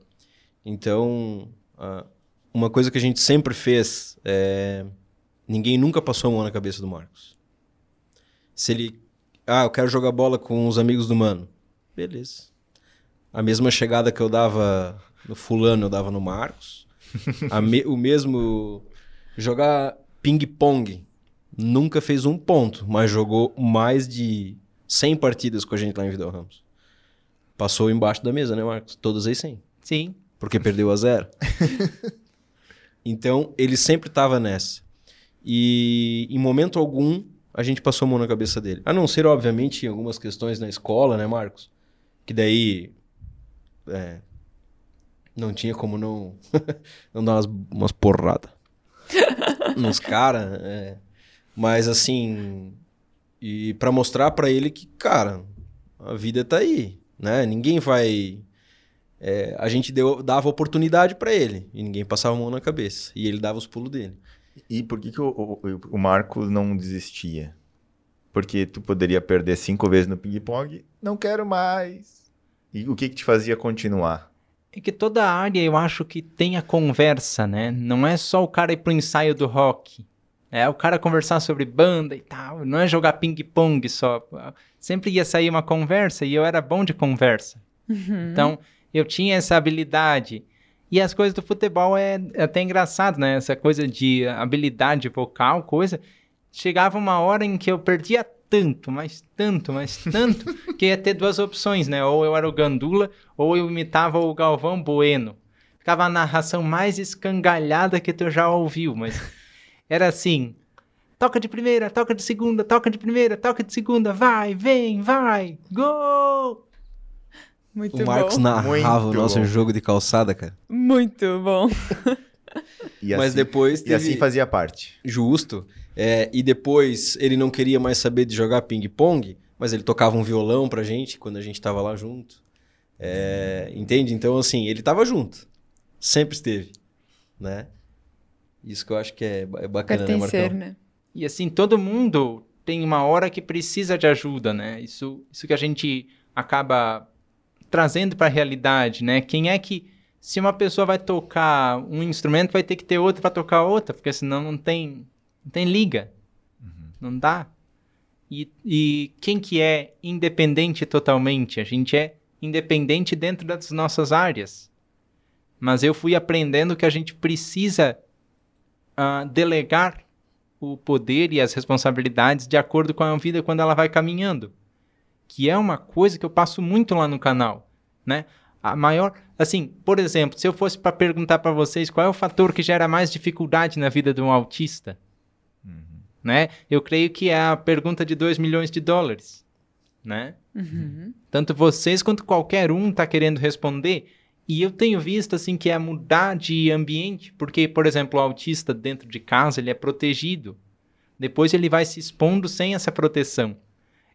Então, uma coisa que a gente sempre fez é ninguém nunca passou a mão na cabeça do Marcos. Se ele, ah, eu quero jogar bola com os amigos do mano, beleza. A mesma chegada que eu dava no fulano, eu dava no Marcos. (laughs) Me, o mesmo jogar ping-pong nunca fez um ponto, mas jogou mais de 100 partidas com a gente lá em Vidal Ramos. Passou embaixo da mesa, né, Marcos? Todas as 100. Sim. Porque perdeu a zero. (laughs) então, ele sempre estava nessa. E em momento algum, a gente passou a mão na cabeça dele. A não ser, obviamente, em algumas questões na escola, né, Marcos? Que daí. É, não tinha como não, (laughs) não dar umas, umas porradas (laughs) nos caras. É. Mas assim. E para mostrar para ele que, cara, a vida tá aí, né? Ninguém vai. É, a gente deu, dava oportunidade para ele e ninguém passava a mão na cabeça. E ele dava os pulos dele. E por que, que o, o, o Marcos não desistia? Porque tu poderia perder cinco vezes no ping-pong, não quero mais. E o que, que te fazia continuar? É que toda área eu acho que tem a conversa, né? Não é só o cara ir pro ensaio do rock. É o cara conversar sobre banda e tal. Não é jogar ping-pong só. Sempre ia sair uma conversa e eu era bom de conversa. Uhum. Então, eu tinha essa habilidade. E as coisas do futebol é, é até engraçado, né? Essa coisa de habilidade vocal, coisa. Chegava uma hora em que eu perdia tanto, mas tanto, mas tanto, (laughs) que ia ter duas opções, né? Ou eu era o Gandula, ou eu imitava o Galvão Bueno. Ficava a narração mais escangalhada que tu já ouviu, mas era assim: toca de primeira, toca de segunda, toca de primeira, toca de segunda, vai, vem, vai, gol! Muito o Marcos bom. narrava Muito o nosso bom. jogo de calçada, cara. Muito bom. (laughs) E Mas assim- depois E teve... assim fazia parte. Justo. É, e depois ele não queria mais saber de jogar ping-pong, mas ele tocava um violão pra gente quando a gente tava lá junto. É, entende? Então, assim, ele tava junto. Sempre esteve. Né? Isso que eu acho que é, é bacana, né, Pertencer, Marcão? né? E assim, todo mundo tem uma hora que precisa de ajuda, né? Isso, isso que a gente acaba trazendo para a realidade, né? Quem é que se uma pessoa vai tocar um instrumento, vai ter que ter outro para tocar outra, porque senão não tem não tem liga. Não dá. E, e quem que é independente totalmente? A gente é independente dentro das nossas áreas. Mas eu fui aprendendo que a gente precisa ah, delegar o poder e as responsabilidades de acordo com a vida quando ela vai caminhando. Que é uma coisa que eu passo muito lá no canal, né? A maior, assim, por exemplo, se eu fosse para perguntar para vocês qual é o fator que gera mais dificuldade na vida de um autista, né? Eu creio que é a pergunta de 2 milhões de dólares, né? Uhum. Tanto vocês quanto qualquer um está querendo responder. E eu tenho visto assim que é mudar de ambiente, porque, por exemplo, o autista dentro de casa ele é protegido. Depois ele vai se expondo sem essa proteção.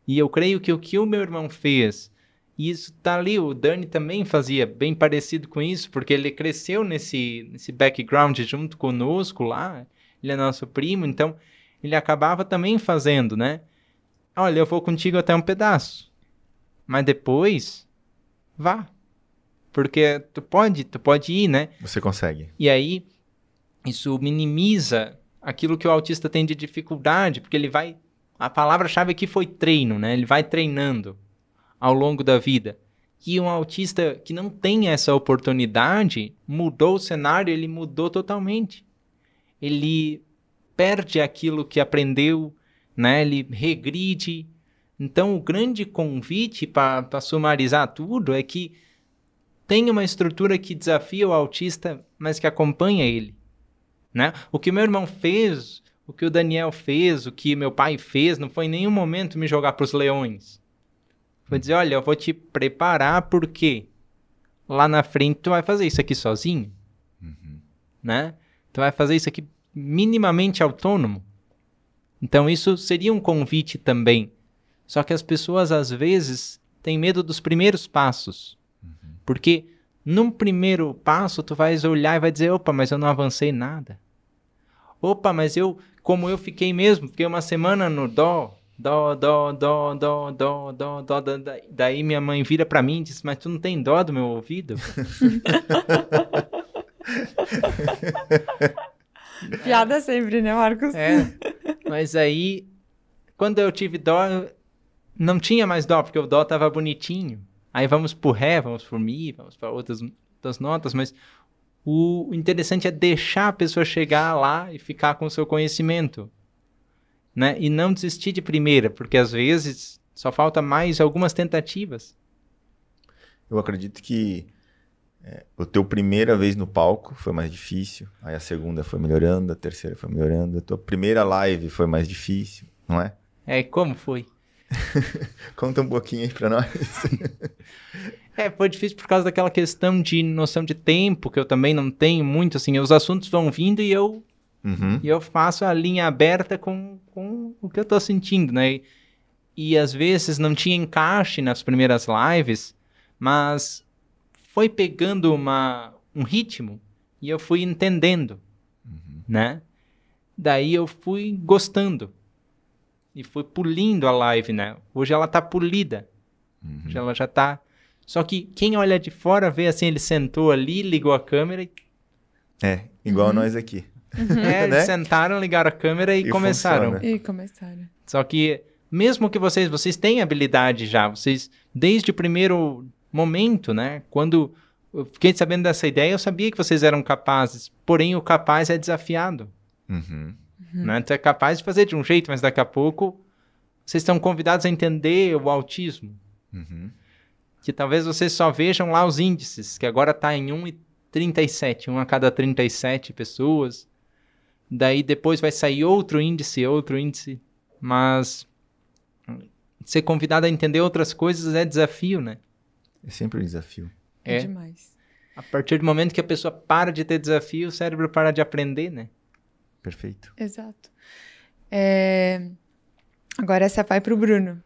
E eu creio que o que o meu irmão fez, e isso tá ali, o Dani também fazia bem parecido com isso, porque ele cresceu nesse, nesse background junto conosco lá, ele é nosso primo, então ele acabava também fazendo, né? Olha, eu vou contigo até um pedaço. Mas depois, vá. Porque tu pode, tu pode ir, né? Você consegue. E aí, isso minimiza aquilo que o autista tem de dificuldade, porque ele vai. A palavra-chave aqui foi treino, né? Ele vai treinando ao longo da vida. E um autista que não tem essa oportunidade mudou o cenário, ele mudou totalmente. Ele perde aquilo que aprendeu, né? Ele regride. Então, o grande convite para sumarizar tudo é que tem uma estrutura que desafia o autista, mas que acompanha ele. Né? O que meu irmão fez, o que o Daniel fez, o que meu pai fez, não foi em nenhum momento me jogar para os leões. Foi dizer, olha, eu vou te preparar porque lá na frente tu vai fazer isso aqui sozinho, uhum. né? Tu vai fazer isso aqui minimamente autônomo. Então isso seria um convite também. Só que as pessoas às vezes têm medo dos primeiros passos. Uhum. Porque num primeiro passo tu vais olhar e vai dizer, opa, mas eu não avancei nada. Opa, mas eu, como eu fiquei mesmo, fiquei uma semana no dó, dó, dó, dó, dó, dó, dó, dó, dó. Daí minha mãe vira para mim e diz, mas tu não tem dó do meu ouvido? Piada sempre, né, Marcos? É. Mas aí, quando eu tive dó, não tinha mais dó, porque o dó tava bonitinho. Aí vamos pro ré, vamos pro mi, vamos para outras, outras notas, mas o interessante é deixar a pessoa chegar lá e ficar com o seu conhecimento. Né? E não desistir de primeira, porque às vezes só falta mais algumas tentativas. Eu acredito que é, o teu primeira vez no palco foi mais difícil, aí a segunda foi melhorando, a terceira foi melhorando, a tua primeira live foi mais difícil, não é? É, como foi? (laughs) Conta um pouquinho aí pra nós. (laughs) é, foi difícil por causa daquela questão de noção de tempo, que eu também não tenho muito, assim, os assuntos vão vindo e eu, uhum. e eu faço a linha aberta com, com o que eu tô sentindo, né? E, e às vezes não tinha encaixe nas primeiras lives, mas foi pegando uma, um ritmo e eu fui entendendo, uhum. né? Daí eu fui gostando e fui polindo a live, né? Hoje ela tá polida, uhum. hoje ela já tá. Só que quem olha de fora vê assim, ele sentou ali, ligou a câmera e. É, igual uhum. nós aqui. Uhum. É, (laughs) né? sentaram, ligaram a câmera e, e começaram. Funciona. E começaram. Só que mesmo que vocês, vocês têm habilidade já, vocês desde o primeiro momento, né? Quando eu fiquei sabendo dessa ideia, eu sabia que vocês eram capazes. Porém, o capaz é desafiado. Uhum. Uhum. Né? Tu é capaz de fazer de um jeito, mas daqui a pouco vocês estão convidados a entender o autismo. Uhum. Que talvez vocês só vejam lá os índices, que agora está em 1,37, 1 a cada 37 pessoas. Daí depois vai sair outro índice, outro índice. Mas ser convidado a entender outras coisas é desafio, né? É sempre um desafio. É, é demais. A partir do momento que a pessoa para de ter desafio, o cérebro para de aprender, né? Perfeito. Exato. É... Agora essa vai para o Bruno.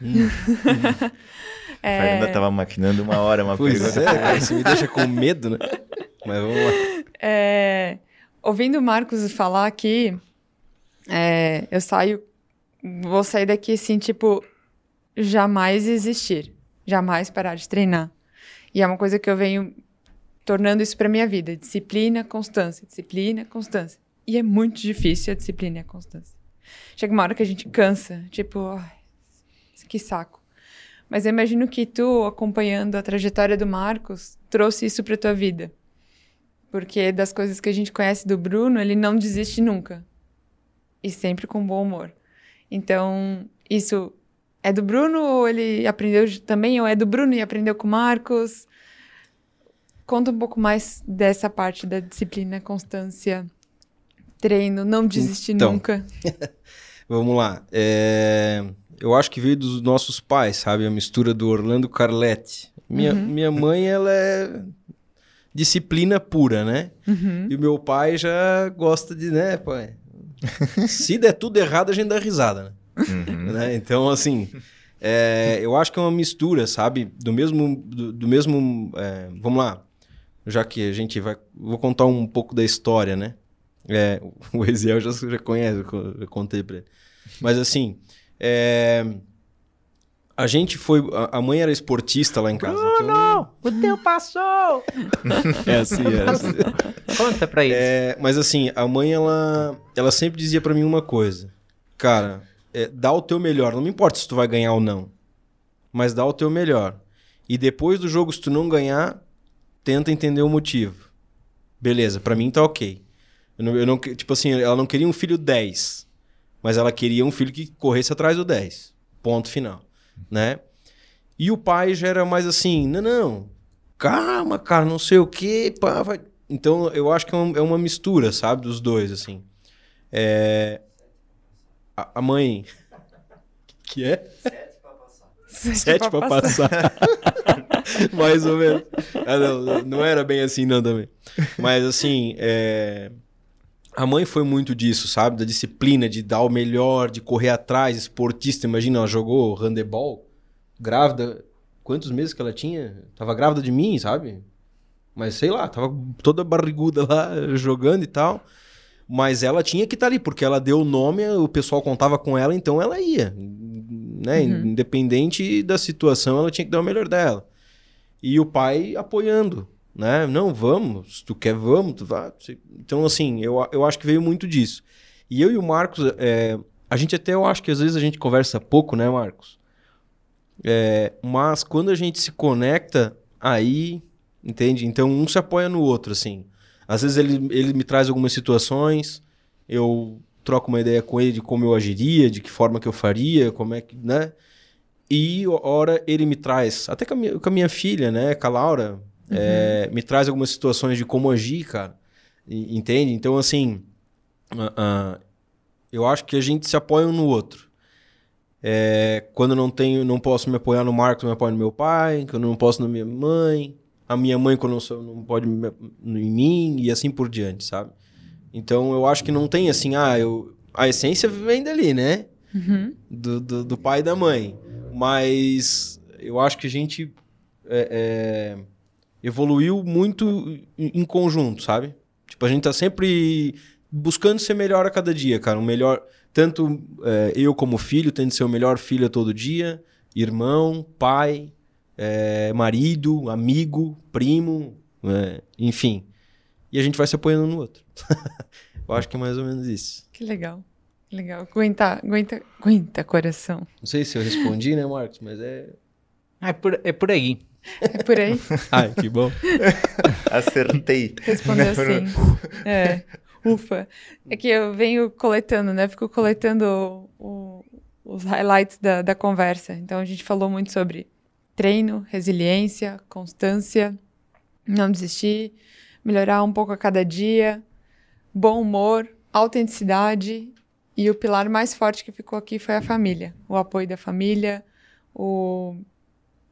Hum. (laughs) é... A Fernanda estava maquinando uma hora uma pois pergunta. É, cara, isso me deixa com medo, né? Mas vamos lá. É... Ouvindo o Marcos falar aqui, é... eu saio, vou sair daqui assim, tipo, jamais existir, jamais parar de treinar. E é uma coisa que eu venho tornando isso para minha vida: disciplina, constância, disciplina, constância. E é muito difícil a disciplina e a constância. Chega uma hora que a gente cansa, tipo, ai, que saco. Mas eu imagino que tu, acompanhando a trajetória do Marcos, trouxe isso para tua vida. Porque das coisas que a gente conhece do Bruno, ele não desiste nunca. E sempre com bom humor. Então, isso é do Bruno ou ele aprendeu também? Ou é do Bruno e aprendeu com o Marcos? Conta um pouco mais dessa parte da disciplina, constância, treino, não desistir então, nunca. (laughs) vamos lá. É... Eu acho que veio dos nossos pais, sabe? A mistura do Orlando Carletti. Minha, uhum. minha mãe, ela é disciplina pura, né? Uhum. E o meu pai já gosta de, né, pai? (laughs) Se der tudo errado, a gente dá risada, né? Uhum. (laughs) Né? Então, assim, é, eu acho que é uma mistura, sabe? Do mesmo. Do, do mesmo é, vamos lá. Já que a gente vai. Vou contar um pouco da história, né? É, (laughs) o Eziel já, já conhece, eu contei pra ele. Mas assim. É, a gente foi. A, a, mãe era esportista lá em casa. Bruno, então... o teu passou! (laughs) é assim, é assim. Conta pra eles. É, mas assim, a mãe, ela, ela sempre dizia para mim uma coisa. Cara, é, dá o teu melhor. Não me importa se tu vai ganhar ou não. Mas dá o teu melhor. E depois do jogo, se tu não ganhar, tenta entender o motivo. Beleza, para mim tá ok. Eu não, eu não, tipo assim, ela não queria um filho 10, mas ela queria um filho que corresse atrás do 10. Ponto final, né? E o pai já era mais assim, não, não, calma, cara, não sei o quê, pá, vai... Então, eu acho que é uma, é uma mistura, sabe, dos dois, assim. É... A, a mãe... que é? Sete pra passar. (laughs) Mais ou menos. Ah, não, não era bem assim, não, também. Mas, assim, é... a mãe foi muito disso, sabe? Da disciplina, de dar o melhor, de correr atrás, esportista. Imagina, ela jogou handebol, grávida. Quantos meses que ela tinha? Tava grávida de mim, sabe? Mas sei lá, tava toda barriguda lá, jogando e tal. Mas ela tinha que estar tá ali, porque ela deu o nome, o pessoal contava com ela, então ela ia. Né? Uhum. Independente da situação, ela tinha que dar o melhor dela. E o pai apoiando, né? Não, vamos, se tu quer, vamos, tu vai. Então, assim, eu, eu acho que veio muito disso. E eu e o Marcos, é, a gente até, eu acho que às vezes a gente conversa pouco, né, Marcos? É, mas quando a gente se conecta, aí, entende? Então, um se apoia no outro, assim. Às vezes ele, ele me traz algumas situações, eu troco uma ideia com ele de como eu agiria, de que forma que eu faria, como é que, né? E hora ele me traz, até com a minha, com a minha filha, né, com a Laura, uhum. é, me traz algumas situações de como agir, cara. E, entende? Então, assim, uh, uh, eu acho que a gente se apoia um no outro. É, quando eu não tenho, não posso me apoiar no Marcos, me apoio no meu pai. Quando eu não posso na minha mãe a minha mãe quando não, não pode em mim e assim por diante, sabe? Então eu acho que não tem assim, ah, eu, a essência vem dali, né? Uhum. Do, do, do, pai e da mãe. Mas eu acho que a gente é, é, evoluiu muito em, conjunto, sabe? Tipo, a gente tá sempre buscando ser melhor a cada dia, cara. O melhor. Tanto é, eu como filho, tendo ser o melhor filho todo dia, irmão, pai, é, marido, amigo, primo, é, enfim. E a gente vai se apoiando um no outro. (laughs) Eu acho que é mais ou menos isso. Que legal. Legal. Aguenta, aguenta, aguenta coração. Não sei se eu respondi, né, Marcos? Mas é. É por, é por aí. É por aí. (laughs) Ai, que bom. (laughs) Acertei. Respondeu assim. É. Ufa. É que eu venho coletando, né? Fico coletando o, o, os highlights da, da conversa. Então a gente falou muito sobre treino, resiliência, constância, não desistir, melhorar um pouco a cada dia, bom humor, autenticidade e o pilar mais forte que ficou aqui foi a família, o apoio da família, o,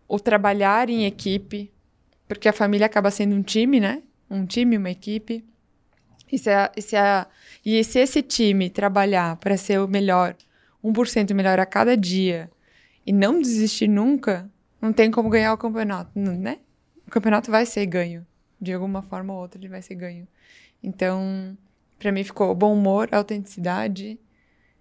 o trabalhar em equipe, porque a família acaba sendo um time, né? Um time, uma equipe. E se, a, e se, a, e se esse time trabalhar para ser o melhor, 1% melhor a cada dia, e não desistir nunca, não tem como ganhar o campeonato, né? O campeonato vai ser ganho. De alguma forma ou outra ele vai ser ganho. Então, para mim ficou bom humor, autenticidade,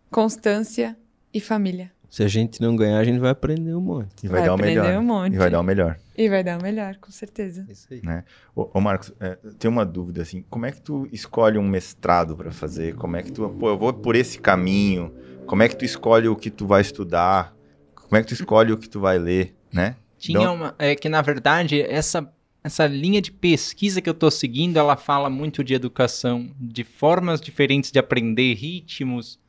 constância e família. Se a gente não ganhar, a gente vai aprender um monte. E vai, vai dar o melhor. Um monte. E vai dar o melhor. E vai dar o melhor, com certeza. Isso aí. Né? Ô, ô Marcos, é, tem uma dúvida assim, como é que tu escolhe um mestrado para fazer? Como é que tu, pô, eu vou por esse caminho? Como é que tu escolhe o que tu vai estudar? Como é que tu escolhe o que tu vai ler? Né? Tinha então... uma. É que, na verdade, essa, essa linha de pesquisa que eu estou seguindo, ela fala muito de educação, de formas diferentes de aprender, ritmos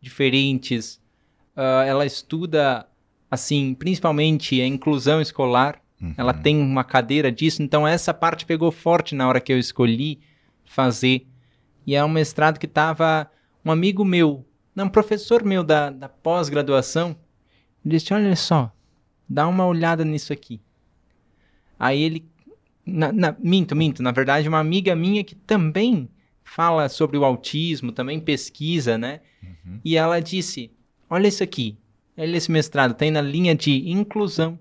diferentes. Uh, ela estuda, assim, principalmente a inclusão escolar. Uhum. Ela tem uma cadeira disso, então essa parte pegou forte na hora que eu escolhi fazer. E é um mestrado que estava um amigo meu, não, um professor meu da, da pós-graduação, disse: Olha só, dá uma olhada nisso aqui. Aí ele. Na, na, minto, minto. Na verdade, uma amiga minha que também fala sobre o autismo, também pesquisa, né? Uhum. E ela disse: Olha isso aqui. Olha esse mestrado. Tem na linha de inclusão.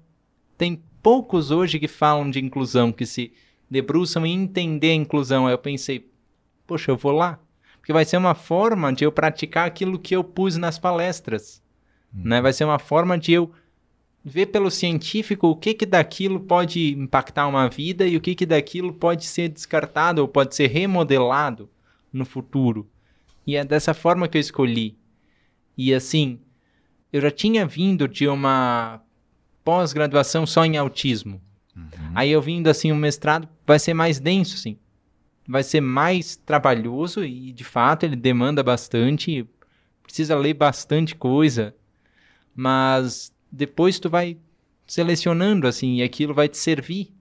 Tem poucos hoje que falam de inclusão, que se debruçam em entender a inclusão. Aí eu pensei: Poxa, eu vou lá. Porque vai ser uma forma de eu praticar aquilo que eu pus nas palestras. Uhum. Né? Vai ser uma forma de eu ver pelo científico o que que daquilo pode impactar uma vida e o que que daquilo pode ser descartado ou pode ser remodelado no futuro. E é dessa forma que eu escolhi. E assim, eu já tinha vindo de uma pós-graduação só em autismo. Uhum. Aí eu vindo assim, um mestrado vai ser mais denso, sim. vai ser mais trabalhoso e de fato ele demanda bastante, precisa ler bastante coisa, mas depois tu vai selecionando assim e aquilo vai te servir.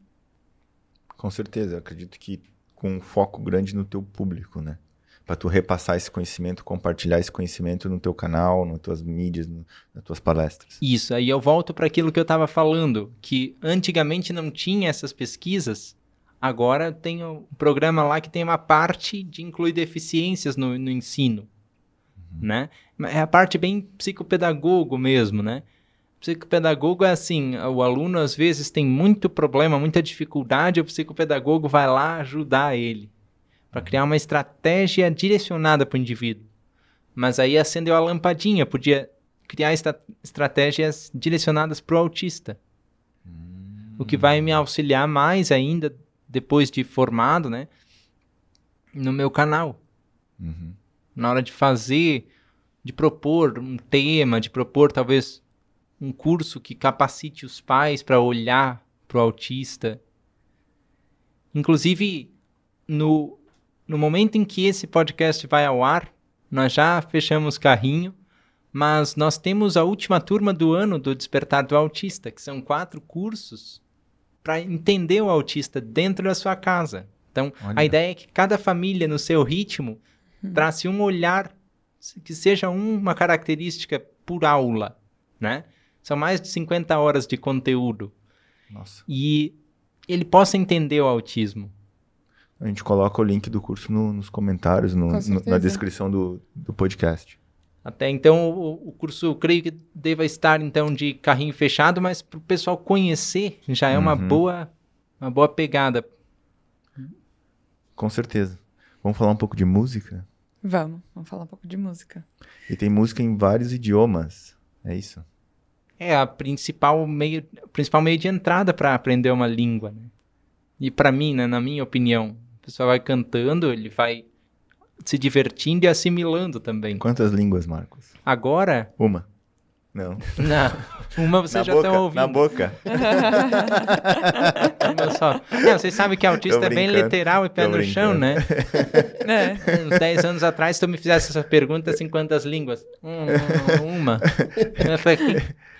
Com certeza, eu acredito que com um foco grande no teu público, né? Para tu repassar esse conhecimento, compartilhar esse conhecimento no teu canal, nas tuas mídias, no, nas tuas palestras. Isso, aí eu volto para aquilo que eu estava falando, que antigamente não tinha essas pesquisas, agora tem um programa lá que tem uma parte de incluir deficiências no, no ensino, uhum. né? É a parte bem psicopedagogo mesmo, né? Psicopedagogo é assim, o aluno às vezes tem muito problema, muita dificuldade, o psicopedagogo vai lá ajudar ele para criar uma estratégia direcionada para o indivíduo. Mas aí acendeu a lampadinha, podia criar estra estratégias direcionadas para o autista. Hum. O que vai me auxiliar mais ainda depois de formado, né? No meu canal. Uhum. Na hora de fazer, de propor um tema, de propor talvez um curso que capacite os pais para olhar para o autista. Inclusive, no, no momento em que esse podcast vai ao ar, nós já fechamos carrinho, mas nós temos a última turma do ano do Despertar do Autista, que são quatro cursos para entender o autista dentro da sua casa. Então, Olha. a ideia é que cada família, no seu ritmo, hum. trace um olhar que seja uma característica por aula, né? São mais de 50 horas de conteúdo. Nossa. E ele possa entender o autismo. A gente coloca o link do curso no, nos comentários, no, no, na descrição do, do podcast. Até então, o, o, curso, creio que deva estar, então, de carrinho fechado, mas para o pessoal conhecer, já é uma, uhum. boa, uma boa pegada. Com certeza. Vamos falar um pouco de música? Vamos, vamos falar um pouco de música. E tem música em vários idiomas, é isso? É a principal meio, principal meio de entrada para aprender uma língua, né? E para mim, né, na minha opinião, o pessoal vai cantando, ele vai se divertindo e assimilando também. Quantas línguas, Marcos? Agora? Uma. Não. Não. Uma você já está ouvindo. Na boca. (laughs) Uma só. Não, vocês sabem que autista é bem literal e pé no chão, né? (laughs) é. Uns 10 anos atrás, se tu me fizesse essa pergunta assim, quantas línguas? Hum, uma.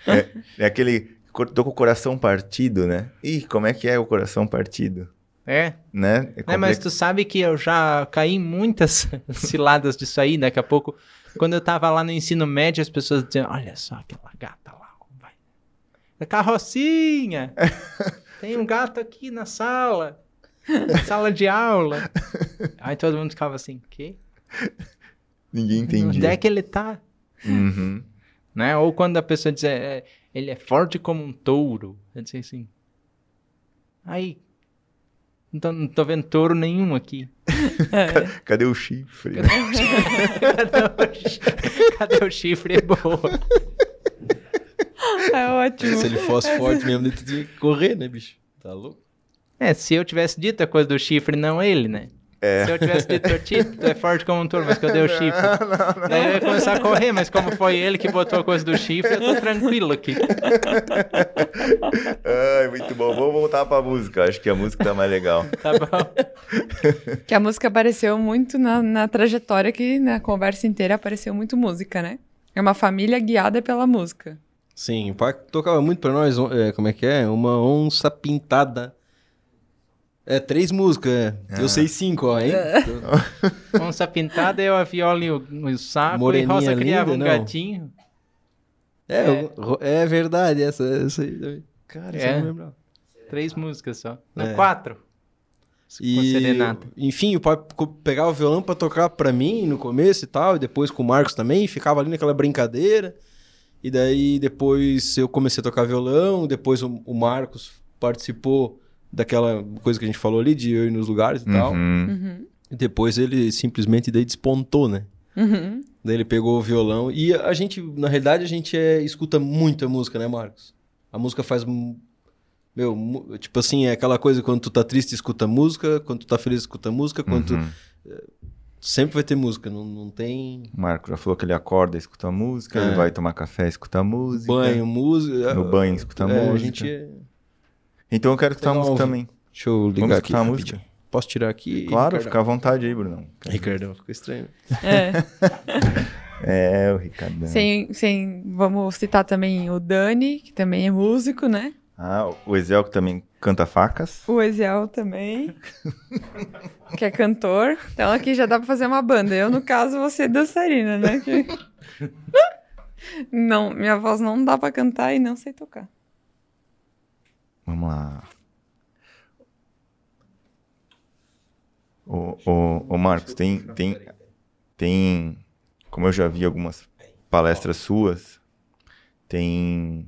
é, é aquele. Tô com o coração partido, né? Ih, como é que é o coração partido? É. Né? É, é mas tu sabe que eu já caí em muitas (laughs) ciladas disso aí. Daqui a pouco, quando eu tava lá no ensino médio, as pessoas diziam: Olha só aquela gata lá, vai. É carrocinha! (laughs) Tem um gato aqui na sala. sala de aula. (laughs) Aí todo mundo ficava assim: Quê? Ninguém entendia. Onde é que ele tá? Uhum. Né? Ou quando a pessoa diz: é, Ele é forte como um touro. Eu disse assim. Aí, não tô, não tô vendo touro nenhum aqui. (laughs) É. Cadê o chifre? Cadê o chifre? (laughs) Cadê o chifre? É boa. É ótimo. Se ele fosse forte mesmo, ele tinha que correr, né, bicho? Tá louco? É, se eu tivesse dito a coisa do chifre, não ele, né? É. Se eu tivesse dito pra ti, tu é forte como um touro, mas cadê o chifre? Não, não, não. Daí eu ia começar a correr, mas como foi ele que botou a coisa do chifre, eu tô tranquilo aqui. Ai, muito bom. Vamos voltar pra música. Acho que a música tá mais legal. Tá bom. Que a música apareceu muito na, na trajetória que na conversa inteira apareceu muito música, né? É uma família guiada pela música. Sim, o pai tocava muito pra nós, é, como é que é? Uma onça pintada é, três músicas, é. Ah. Eu sei cinco, ó, hein? (laughs) Onça Pintada é a viola e o, o saco, Moreninha e Rosa criava um não. gatinho. É, é, é verdade, essa, essa aí. Cara, é. não lembro. Três músicas só. Não, é. quatro. E, enfim, o pai pegava o violão pra tocar pra mim no começo e tal, e depois com o Marcos também, ficava ali naquela brincadeira. E daí depois eu comecei a tocar violão, depois o, o Marcos participou daquela coisa que a gente falou ali, de eu ir nos lugares e uhum. tal. Uhum. E depois ele simplesmente daí despontou, né? Uhum. Daí ele pegou o violão. E a gente, na realidade, a gente é, escuta muita música, né, Marcos? A música faz. Meu, tipo assim, é aquela coisa quando tu tá triste, escuta música, quando tu tá feliz, escuta música, quando tu. Uhum. Eh, sempre vai ter música, não, não tem. O Marco já falou que ele acorda, escuta música, é. ele vai tomar café, escuta música. Banho, música. No banho, escuta é, música. A gente é... Então eu quero escutar a música também. Deixa eu ligar Vamos aqui. a música? Posso tirar aqui? Claro, fica à vontade aí, Brunão. Ricardão, ficou estranho. É. (laughs) É, o Ricardão. sem, sem, vamos citar também o Dani, que também é músico, né? Ah, o Ezel que também canta facas. O Eziel também, que é cantor. Então aqui já dá pra fazer uma banda. Eu, no caso, vou ser dançarina, né? Que- (laughs) Não, minha voz não dá pra cantar e não sei tocar. Vamos lá. Ô, ô, ô Marcos, tem, tem, tem, como eu já vi algumas palestras suas, tem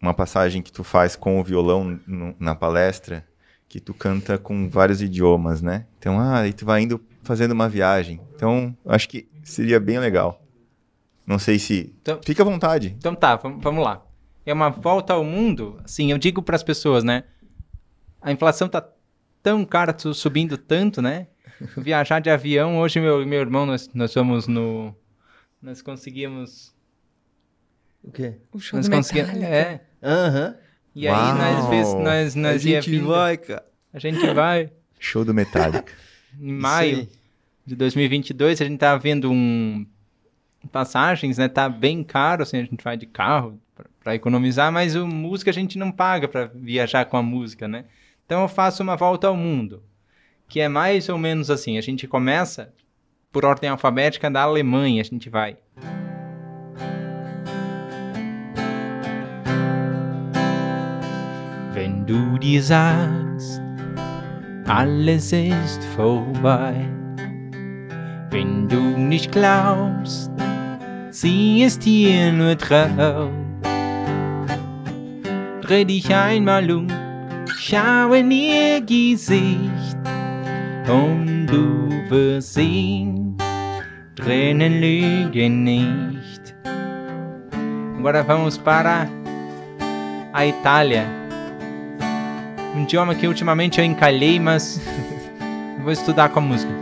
uma passagem que tu faz com o violão no- na palestra, que tu canta com vários idiomas, né? Então, ah, aí tu vai indo fazendo uma viagem. Então, acho que seria bem legal. Não sei se... Então- Fica à vontade. Então tá, vamos lá. É uma volta ao mundo, assim, eu digo para as pessoas, né? A inflação tá tão cara, subindo tanto, né? (laughs) Viajar de avião, hoje meu meu irmão nós nós fomos no nós conseguimos O quê? O show nós do conseguimos, Metallica. é. Aham. E aí nós vezes Uau! nós nós A ia gente vindo, vai, cara. a gente vai (laughs) Show do Metallica. em maio de 2022, a gente tá vendo um passagens, né? Tá bem caro, assim, a gente vai de carro para economizar, mas o música a gente não paga para viajar com a música, né? Então eu faço uma volta ao mundo, que é mais ou menos assim, a gente começa por ordem alfabética da Alemanha, a gente vai. Wenn du dir sagst, alles ist vorbei. Wenn du nicht glaubst, sie ist hier nur Traum. Dreh dich einmal um, schau in ihr Gesicht und du wirst sehen, Tränen lügen nicht. Agora vamos para a Itália. Um idioma que ultimamente eu encalhei, mas (laughs) vou estudar com a música.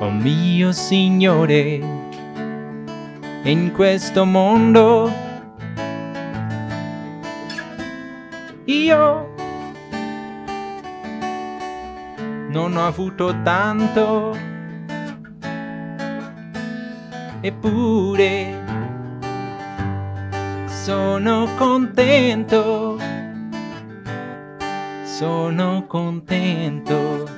Oh mio Signore, in questo mondo io non ho avuto tanto, eppure sono contento, sono contento.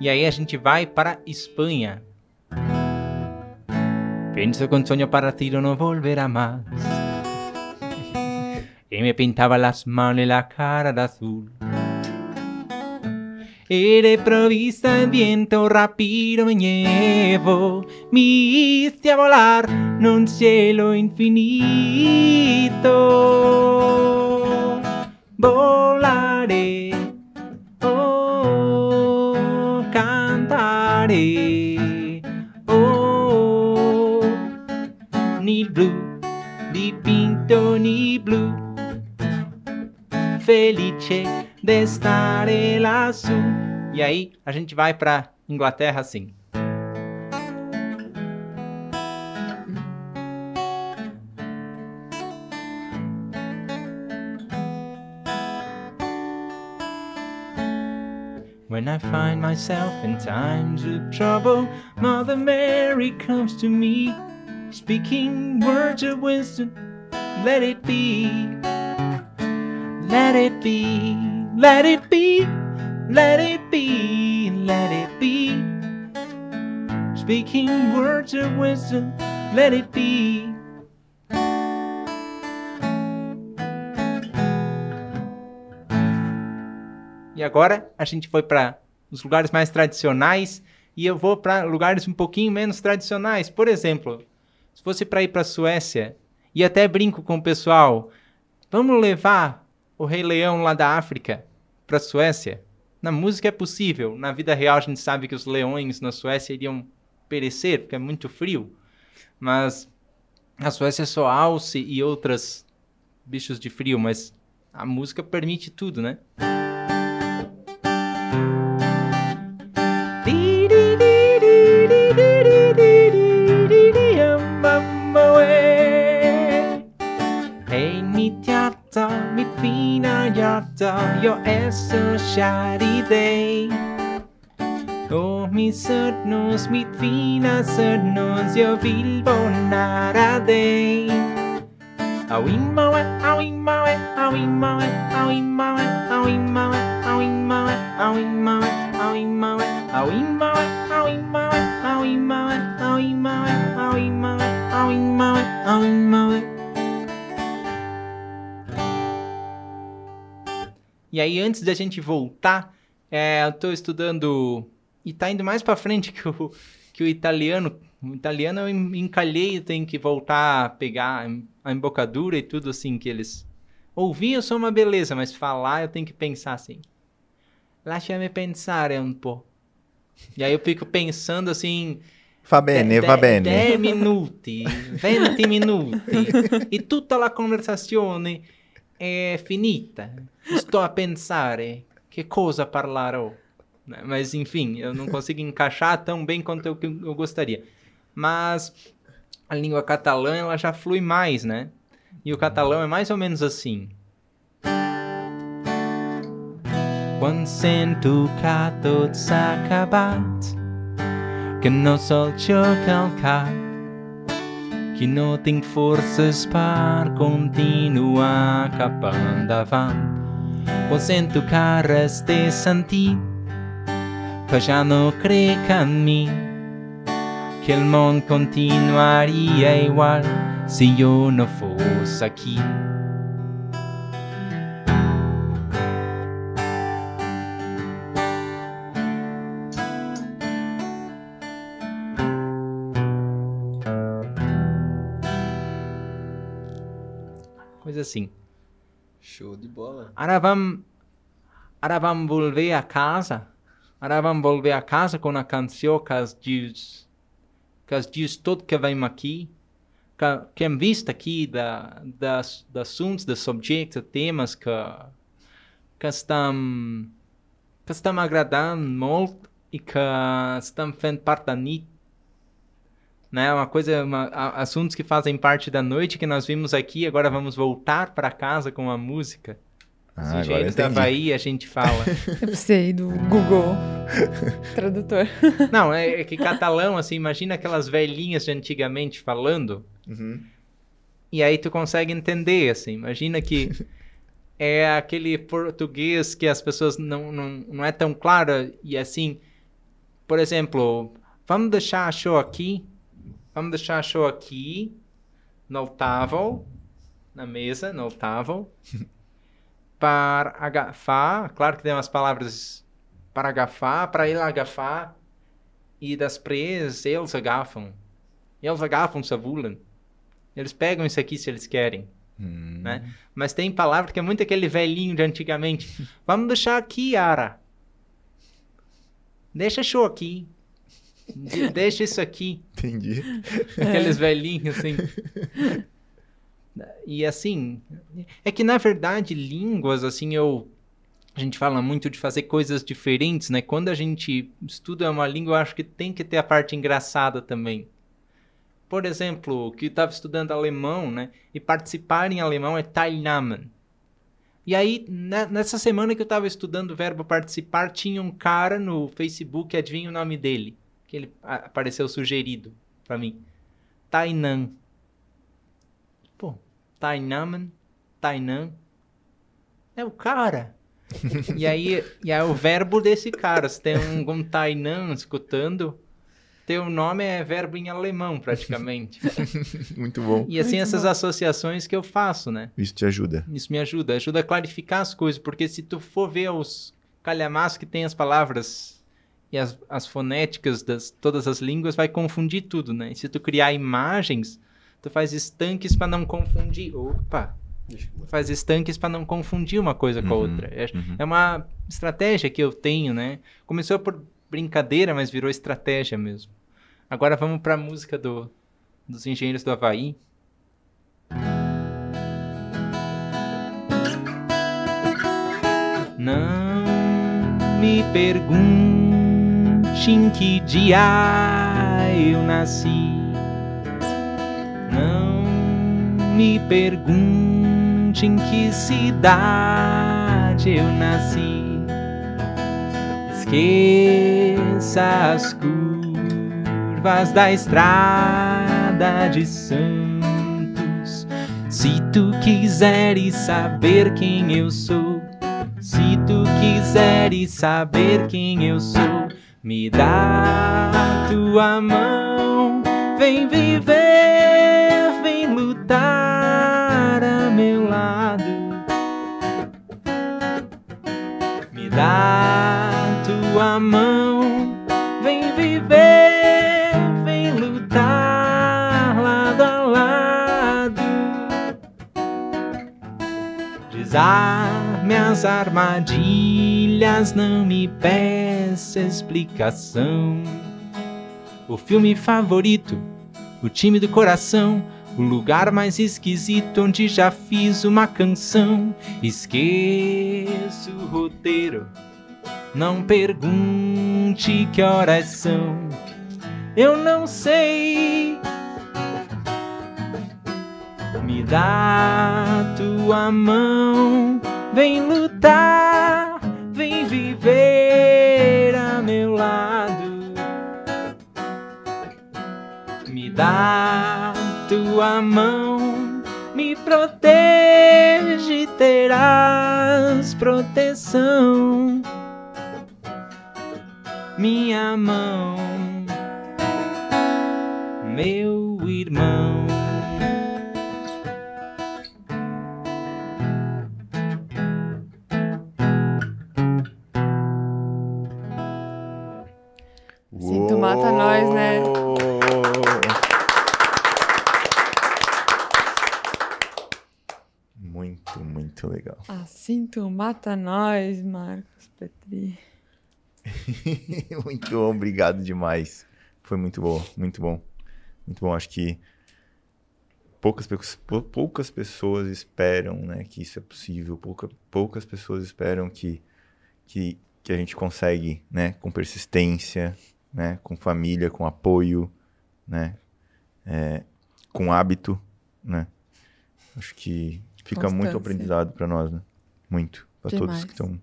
E aí a gente vai para Espanha. Penso que un sueño parecido no volverá más. Y me pintaba las manos y la cara de azul. E de provvista il viento rapido me llevo, mi a volar in un cielo infinito. Volaré, dipinto ni blu, felice de stare lassù. E aí a gente vai pra Inglaterra assim. When I find myself in times of trouble, Mother Mary comes to me, speaking words of wisdom. Let it be, let it be, let it be, let it be, let it be. Speaking words of wisdom, let it be. E agora a gente foi para os lugares mais tradicionais e eu vou para lugares um pouquinho menos tradicionais. Por exemplo, se fosse para ir para a Suécia, e até brinco com o pessoal, vamos levar o Rei Leão lá da África para a Suécia? Na música é possível, na vida real a gente sabe que os leões na Suécia iriam perecer porque é muito frio. Mas a Suécia é só alce e outras bichos de frio, mas a música permite tudo, né? I dig Åh min sötnos, mitt fina sötnos Jag vill nära dig Awimmawe, awimmawe, awimmawe, awimmawe, awimmawe, awimmawe, awimmawe, awimmawe, awimmawe, awimmawe, awimmawe, awimmawe, awimmawe, awimmawe, awimmawe. E aí, antes da gente voltar, é, eu tô estudando e tá indo mais para frente (laughs) que o, que o italiano. O italiano eu encalhei, tenho que voltar a pegar a embocadura e tudo assim que eles. Ouvir eu sou uma beleza, mas falar eu tenho que pensar assim. Lascia-me pensar um pouco. E aí eu fico pensando assim. Va bene, va bene. 10 minuti, 20 minuti. (laughs) e tutta la conversazione è finita. Sto a pensare che cosa parlerò. Mas enfim, eu não consigo encaixar tão bem quanto eu, eu gostaria. Mas a língua catalã ela já flui mais, né? E o catalão é mais ou menos assim. Quan sento que tot s'ha acabat, que no sol xoca el cap, que no tinc forces per continuar cap endavant. Consento caras de senti, que já não creca em que o mundo continuaria igual se eu não fosse aqui. Coisa assim. Show de bola. Ara vamos, ara vamos volver a casa. Ara vamos volver a casa com a canção que diz, que diz tudo que vem aqui. Que, que em vista aqui da, das, das assuntos, dos subjectos, temas que, que estão, que estão agradando muito e que estão fazendo parte da NIT né? Uma coisa, uma, assuntos que fazem parte da noite que nós vimos aqui, agora vamos voltar para casa com a música. Ah, Os engenheiros da Bahia a gente fala. (laughs) Eu sei, do Google (laughs) Tradutor. Não, é, é, que catalão, assim, imagina aquelas velhinhas de antigamente falando. Uhum. E aí tu consegue entender, assim. Imagina que (laughs) é aquele português que as pessoas não, não, não é tão claro. E assim, por exemplo, vamos deixar a show aqui Vamos deixar a show aqui, no oitavo, na mesa, no oitavo. (laughs) para agafar, claro que tem umas palavras para agafar, para ele agafar, e das presas eles agafam. Eles agafam, savulam. Eles pegam isso aqui se eles querem. Hum. Né? Mas tem palavra que é muito aquele velhinho de antigamente. (laughs) Vamos deixar aqui, Ara. Deixa show aqui. De deixa isso aqui. Entendi. (laughs) Aqueles velhinhos, assim. E assim, é que na verdade, línguas, assim, eu. A gente fala muito de fazer coisas diferentes, né? Quando a gente estuda uma língua, eu acho que tem que ter a parte engraçada também. Por exemplo, que estava estudando alemão, né? E participar em alemão é Teilnahmen. E aí, nessa semana que eu estava estudando o verbo participar, tinha um cara no Facebook, adivinha o nome dele? Que ele apareceu sugerido para mim. Tainan. Pô, Tainaman, Tainan. É o cara. e aí, e aí o verbo desse cara. Se tem um, um Tainan escutando, teu nome é verbo em alemão, praticamente. (laughs) Muito bom. E assim, Muito essas bom. associações que eu faço, né? Isso te ajuda. Isso me ajuda. Ajuda a clarificar as coisas, porque se tu for ver os calhamaços que tem as palavras e as, as fonéticas das todas as línguas vai confundir tudo, né? E se tu criar imagens, tu faz estanques para não confundir. Opa! Faz estanques para não confundir uma coisa com a Uhum, outra. É, uhum. é uma estratégia que eu tenho, né? Começou por brincadeira, mas virou estratégia mesmo. Agora vamos para a música do, dos Engenheiros do Havaí. Não me pergunte em que dia eu nasci. Não me pergunte em que cidade eu nasci. Esqueça as curvas da estrada de Santos. Se tu quiseres saber quem eu sou, se tu quiseres saber quem eu sou, me dá tua mão, vem viver, vem lutar a meu lado. Me dá tua mão, vem viver, vem lutar lado a lado. Desarme as armadilhas, não me peça explicação. O filme favorito, o time do coração, o lugar mais esquisito onde já fiz uma canção. Esqueço o roteiro, não pergunte que horas são. Eu não sei. Me dá tua mão, vem lutar, vem viver a meu lado. Me dá tua mão, me protege, terás proteção. Minha mão, meu irmão. Mata nós, né? Muito, muito legal. Assim tu mata nós, Marcos Petri. (laughs) muito bom, obrigado demais. Foi muito bom, muito bom. Muito bom, acho que poucas, poucas pessoas esperam né, que isso é possível, pouca, poucas pessoas esperam que, que, que a gente consegue, né, com persistência, né, com família, com apoio, né, é, com hábito, né. Acho que fica muito Constância. aprendizado para nós, né, muito, para todos que estão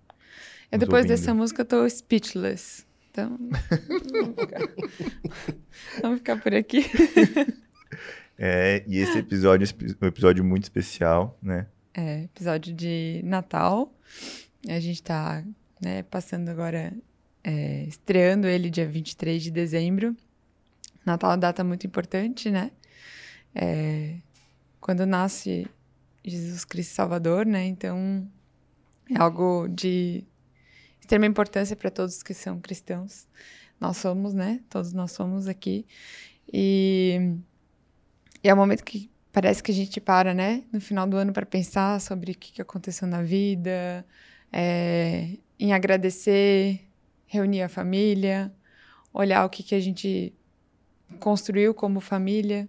Eu depois ouvindo. dessa música eu tô speechless. Então. vamos (laughs) ficar- Vamos ficar por aqui. (laughs) É, e esse episódio é um episódio muito especial, né? É, episódio de Natal. A gente tá, né, passando agora, é, estreando ele dia 23 de dezembro. Natal é uma data muito importante, né? É, quando nasce Jesus Cristo Salvador, né? Então, é algo de extrema importância para todos que são cristãos. Nós somos, né? Todos nós somos aqui. E, e é um momento que parece que a gente para, né, no final do ano para pensar sobre o que, que aconteceu na vida, é, em agradecer, reunir a família, olhar o que, que a gente construiu como família.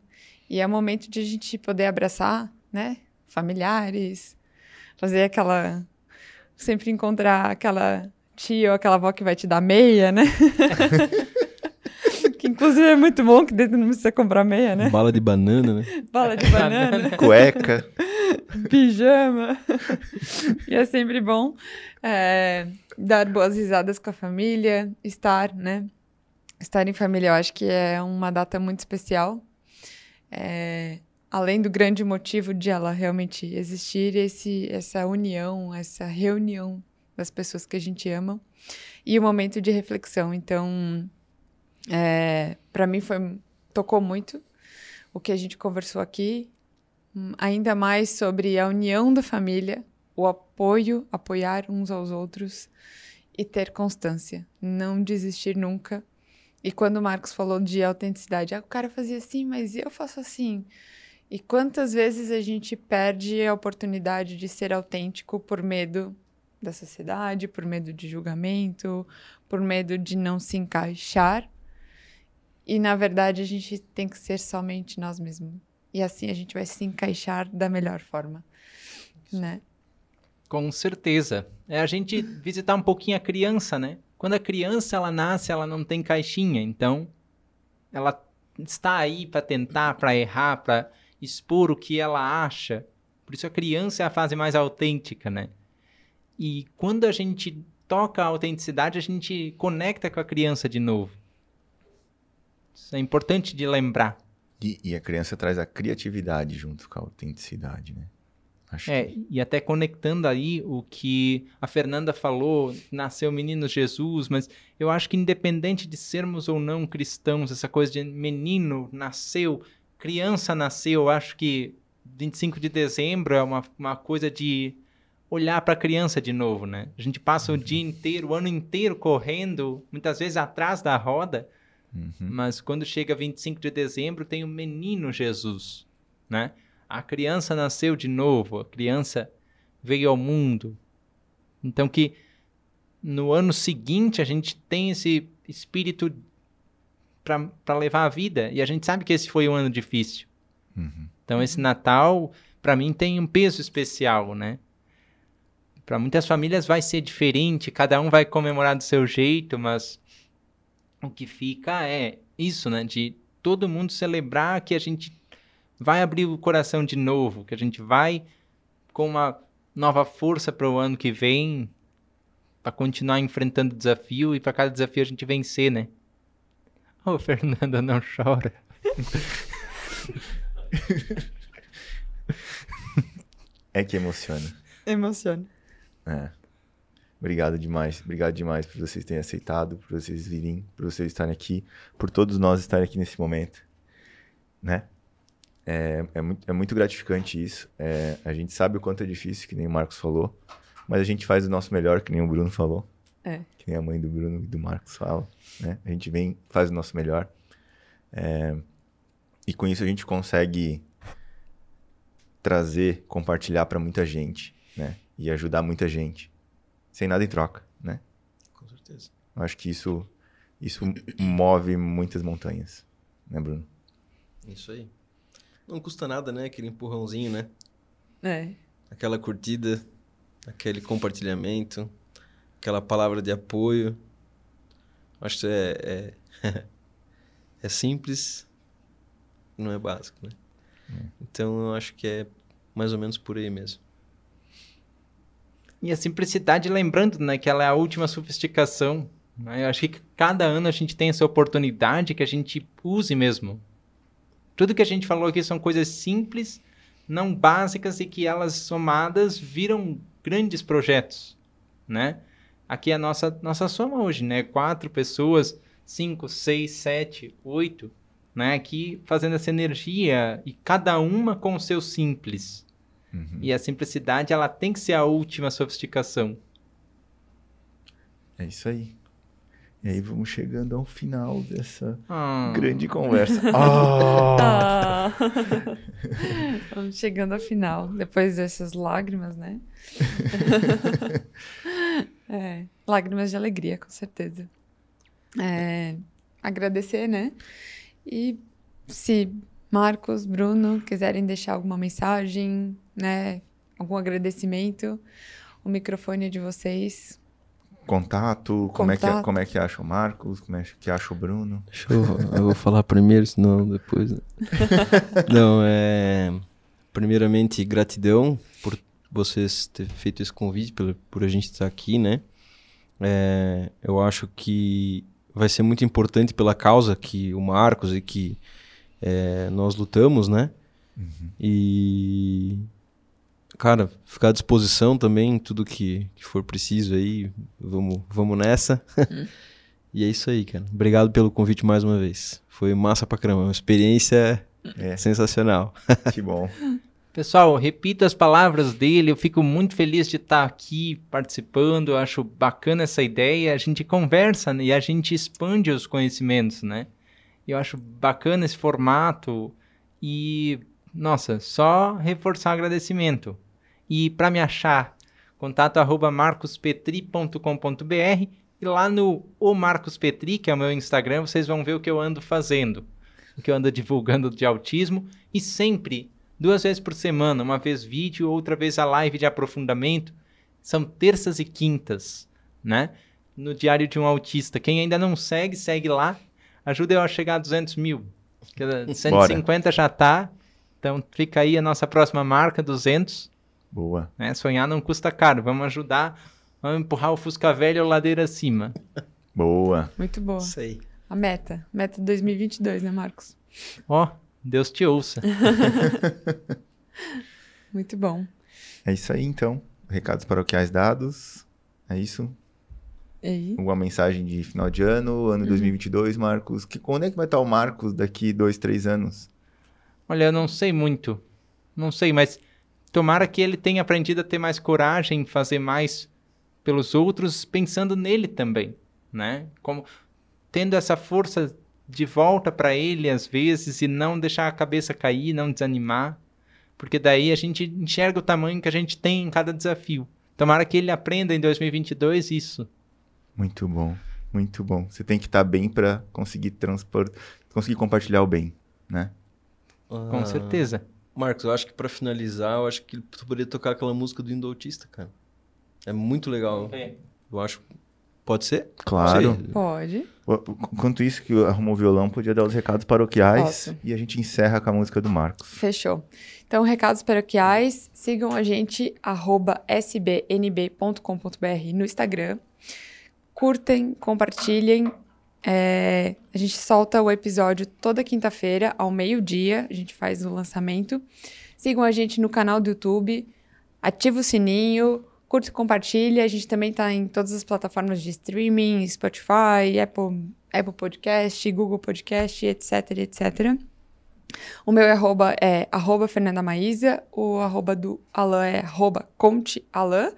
E é o momento de a gente poder abraçar, né, familiares, fazer aquela. Sempre encontrar aquela tia ou aquela avó que vai te dar meia, né? (laughs) que inclusive é muito bom que dentro não precisa comprar meia, né? Bala de banana, né? Bala de banana. (laughs) Cueca. (laughs) pijama. e é sempre bom é, dar boas risadas com a família, estar, né? Estar em família, eu acho que é uma data muito especial. É, além do grande motivo de ela realmente existir, esse, essa união, essa reunião das pessoas que a gente ama e o momento de reflexão. Então, é, para mim foi tocou muito o que a gente conversou aqui, ainda mais sobre a união da família, o apoio, apoiar uns aos outros e ter constância, não desistir nunca. E quando o Marcos falou de autenticidade, ah, o cara fazia assim, mas eu faço assim. E quantas vezes a gente perde a oportunidade de ser autêntico por medo da sociedade, por medo de julgamento, por medo de não se encaixar. E na verdade a gente tem que ser somente nós mesmos. E assim a gente vai se encaixar da melhor forma, né? Com certeza. É a gente visitar um pouquinho a criança, né? Quando a criança ela nasce, ela não tem caixinha, então ela está aí para tentar, para errar, para expor o que ela acha. Por isso a criança é a fase mais autêntica, né? E quando a gente toca a autenticidade, a gente conecta com a criança de novo. Isso é importante de lembrar. E, e a criança traz a criatividade junto com a autenticidade, né? Acho é, que... e até conectando aí o que a Fernanda falou, nasceu o menino Jesus, mas eu acho que independente de sermos ou não cristãos, essa coisa de menino nasceu, criança nasceu, eu acho que 25 de dezembro é uma, uma coisa de olhar para a criança de novo, né? A gente passa o dia inteiro, o ano inteiro correndo, muitas vezes atrás da roda, uhum. mas quando chega 25 de dezembro tem o menino Jesus, né? a criança nasceu de novo, a criança veio ao mundo. Então que no ano seguinte a gente tem esse espírito para levar a vida e a gente sabe que esse foi um ano difícil. Uhum. Então esse Natal para mim tem um peso especial, né? Para muitas famílias vai ser diferente, cada um vai comemorar do seu jeito, mas o que fica é isso, né? De todo mundo celebrar que a gente vai abrir o coração de novo, que a gente vai com uma nova força para o ano que vem, para continuar enfrentando o desafio e para cada desafio a gente vencer, né? Ô, oh, (laughs) Fernanda, não chora. (laughs) é que emociona. Emociona. É. Obrigado demais. Obrigado demais por vocês terem aceitado, por vocês virem, por vocês estarem aqui, por todos nós estarem aqui nesse momento, né? É, é, muito, é muito gratificante isso. É, a gente sabe o quanto é difícil, que nem o Marcos falou, mas a gente faz o nosso melhor, que nem o Bruno falou. É. Que nem a mãe do Bruno e do Marcos fala. Né? A gente vem, faz o nosso melhor. É, e com isso a gente consegue trazer, compartilhar para muita gente, né? E ajudar muita gente, sem nada em troca, né? Com certeza. Eu acho que isso, isso move muitas montanhas, né, Bruno? Isso aí. Não custa nada, né? Aquele empurrãozinho, né? É. Aquela curtida, aquele compartilhamento, aquela palavra de apoio. Acho que é, é, (laughs) é simples, não é básico, né? É. Então eu acho que é mais ou menos por aí mesmo. E a simplicidade, lembrando, né, que ela é a última sofisticação. Né? Eu acho que cada ano a gente tem essa oportunidade que a gente use mesmo tudo que a gente falou aqui são coisas simples, não básicas e que elas somadas viram grandes projetos, né? Aqui é a nossa, nossa soma hoje, né? Quatro pessoas, cinco, seis, sete, oito, né? Aqui fazendo essa energia e cada uma com o seu simples. Uhum. E a simplicidade, ela tem que ser a última sofisticação. É isso aí. E aí vamos chegando ao final dessa ah. grande conversa. (laughs) Ah. Ah. (laughs) vamos chegando ao final, depois dessas lágrimas, né? (laughs) é, lágrimas de alegria, com certeza. É, agradecer, né? E se Marcos, Bruno quiserem deixar alguma mensagem, né? Algum agradecimento, o microfone é de vocês. Contato, Contato. Como, é que, como é que acha o Marcos, como é que acha o Bruno? Deixa eu, eu vou falar primeiro, senão depois. Né? (laughs) Não, é. Primeiramente, gratidão por vocês ter feito esse convite, por, por a gente estar aqui, né? É, eu acho que vai ser muito importante pela causa que o Marcos e que é, nós lutamos, né? Uhum. E cara, ficar à disposição também, tudo que, que for preciso aí, vamos, vamos nessa. Hum. (laughs) e é isso aí, cara. Obrigado pelo convite mais uma vez. Foi massa pra caramba, uma experiência é. sensacional. que bom. (laughs) Pessoal, repito as palavras dele. Eu fico muito feliz de estar aqui participando. Eu acho bacana essa ideia. A gente conversa né? e a gente expande os conhecimentos, né? Eu acho bacana esse formato e, nossa, só reforçar o agradecimento. E para me achar, contato arroba marcospetri.com.br e lá no O Marcos Petri, que é o meu Instagram, vocês vão ver o que eu ando fazendo, o que eu ando (laughs) divulgando de autismo e sempre duas vezes por semana, uma vez vídeo, outra vez a live de aprofundamento. São terças e quintas, né? No Diário de um Autista. Quem ainda não segue, segue lá. Ajuda eu a chegar a 200 mil. 150 Bora. já tá Então fica aí a nossa próxima marca, 200. Boa. Né? Sonhar não custa caro. Vamos ajudar, vamos empurrar o Fusca Velho ladeira acima. (laughs) Boa. Muito boa. Isso aí. A meta. Meta 2022, né, Marcos? Ó, Deus te ouça. (laughs) (laughs) Muito bom. É isso aí, então. Recados paroquiais dados. É isso? E aí? Uma mensagem de final de ano, ano 2022, Marcos. Que, quando é que vai estar o Marcos daqui dois, três anos? Olha, eu não sei muito. Não sei, mas tomara que ele tenha aprendido a ter mais coragem, fazer mais pelos outros, pensando nele também, né? Como tendo essa força de volta para ele às vezes e não deixar a cabeça cair, não desanimar, porque daí a gente enxerga o tamanho que a gente tem em cada desafio. Tomara que ele aprenda em 2022 isso. Muito bom, muito bom. Você tem que estar bem para conseguir transportar, conseguir compartilhar o bem, né? Com certeza. Marcos, eu acho que pra finalizar, eu acho que tu poderia tocar aquela música do Indo Autista, cara. É muito legal. Eu acho. Pode ser? Claro. Pode. Enquanto isso, que arrumou o violão, podia dar os recados paroquiais Posso. e a gente encerra com a música do Marcos. Fechou. Então, recados paroquiais, sigam a gente, arroba sbnb.com.br no Instagram. Curtem, compartilhem. É, a gente solta o episódio toda quinta-feira, ao meio-dia. A gente faz o lançamento. Sigam a gente no canal do YouTube. Ativa o sininho. Curte e compartilha. A gente também está em todas as plataformas de streaming, Spotify, Apple, Apple Podcast, Google Podcast, etc, etc. O meu é arroba, é arroba Fernanda Maísa, o arroba do Alan é arroba Conte Alan.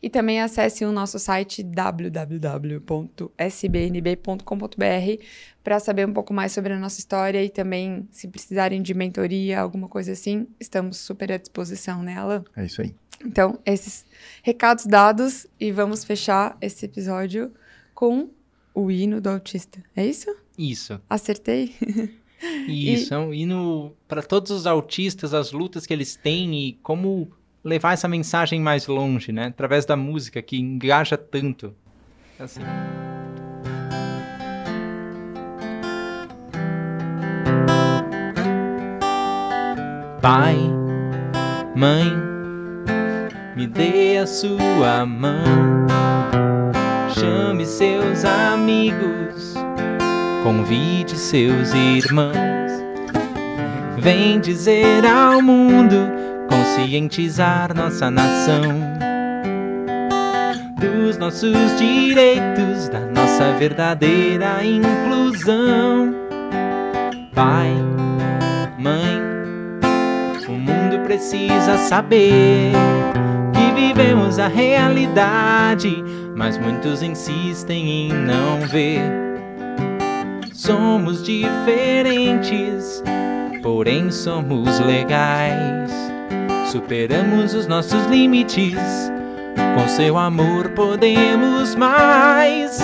E também acesse o nosso site www.sbnb.com.br para saber um pouco mais sobre a nossa história e também, se precisarem de mentoria, alguma coisa assim, estamos super à disposição, né, Alan? É isso aí. Então, esses recados dados e vamos fechar esse episódio com o hino do autista. É isso? Isso. Acertei? (laughs) (laughs) Isso, é um hino para todos os autistas, as lutas que eles têm e como levar essa mensagem mais longe, né? Através da música que engaja tanto. Assim. Pai, mãe, me dê a sua mão. Chame seus amigos convide seus irmãos. Vem dizer ao mundo, conscientizar nossa nação dos nossos direitos, da nossa verdadeira inclusão. Pai, mãe, o mundo precisa saber que vivemos a realidade, mas muitos insistem em não ver. Somos diferentes, porém somos legais. Superamos os nossos limites, com seu amor podemos mais.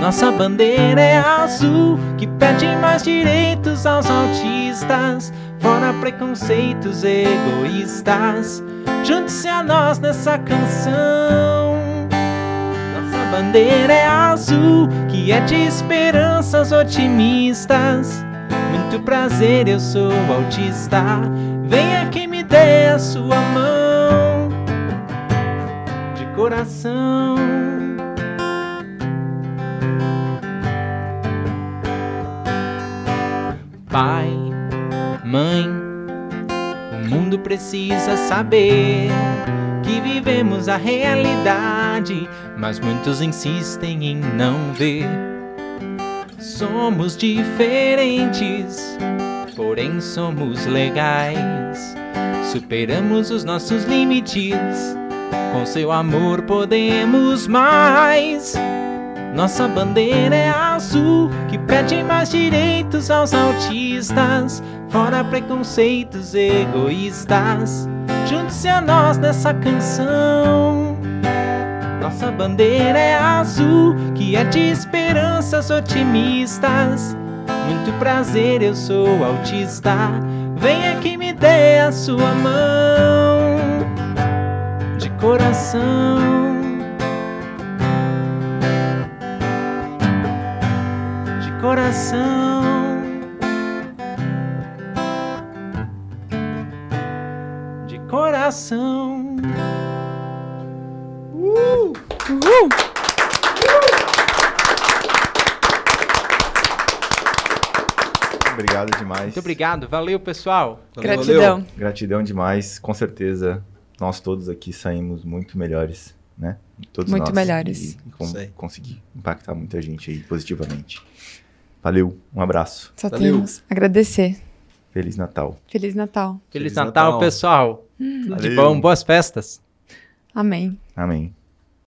Nossa bandeira é azul, que pede mais direitos aos autistas, fora preconceitos egoístas. Junte-se a nós nessa canção. Bandeira é azul, que é de esperanças otimistas. Muito prazer, eu sou autista. Venha que me dê a sua mão de coração. Pai, mãe, o mundo precisa saber que vivemos a realidade, mas muitos insistem em não ver. Somos diferentes, porém somos legais. Superamos os nossos limites, com seu amor podemos mais. Nossa bandeira é azul, que pede mais direitos aos autistas, fora preconceitos egoístas. Junte-se a nós nessa canção. Nossa bandeira é azul, que é de esperanças otimistas. Muito prazer, eu sou autista. Venha que me dê a sua mão de coração. De coração. coração. Uhul! Obrigado demais. Muito obrigado, valeu pessoal. Valeu, Gratidão. valeu. Gratidão demais. Com certeza, nós todos aqui saímos muito melhores, né? Todos Muito nós. melhores. E, e com- conseguir impactar muita gente aí positivamente. Valeu, um abraço. Só Valeu. temos agradecer. Feliz Natal. Feliz Natal. Feliz, Natal, Natal. pessoal. Tudo de bom, boas festas. Amém. Amém.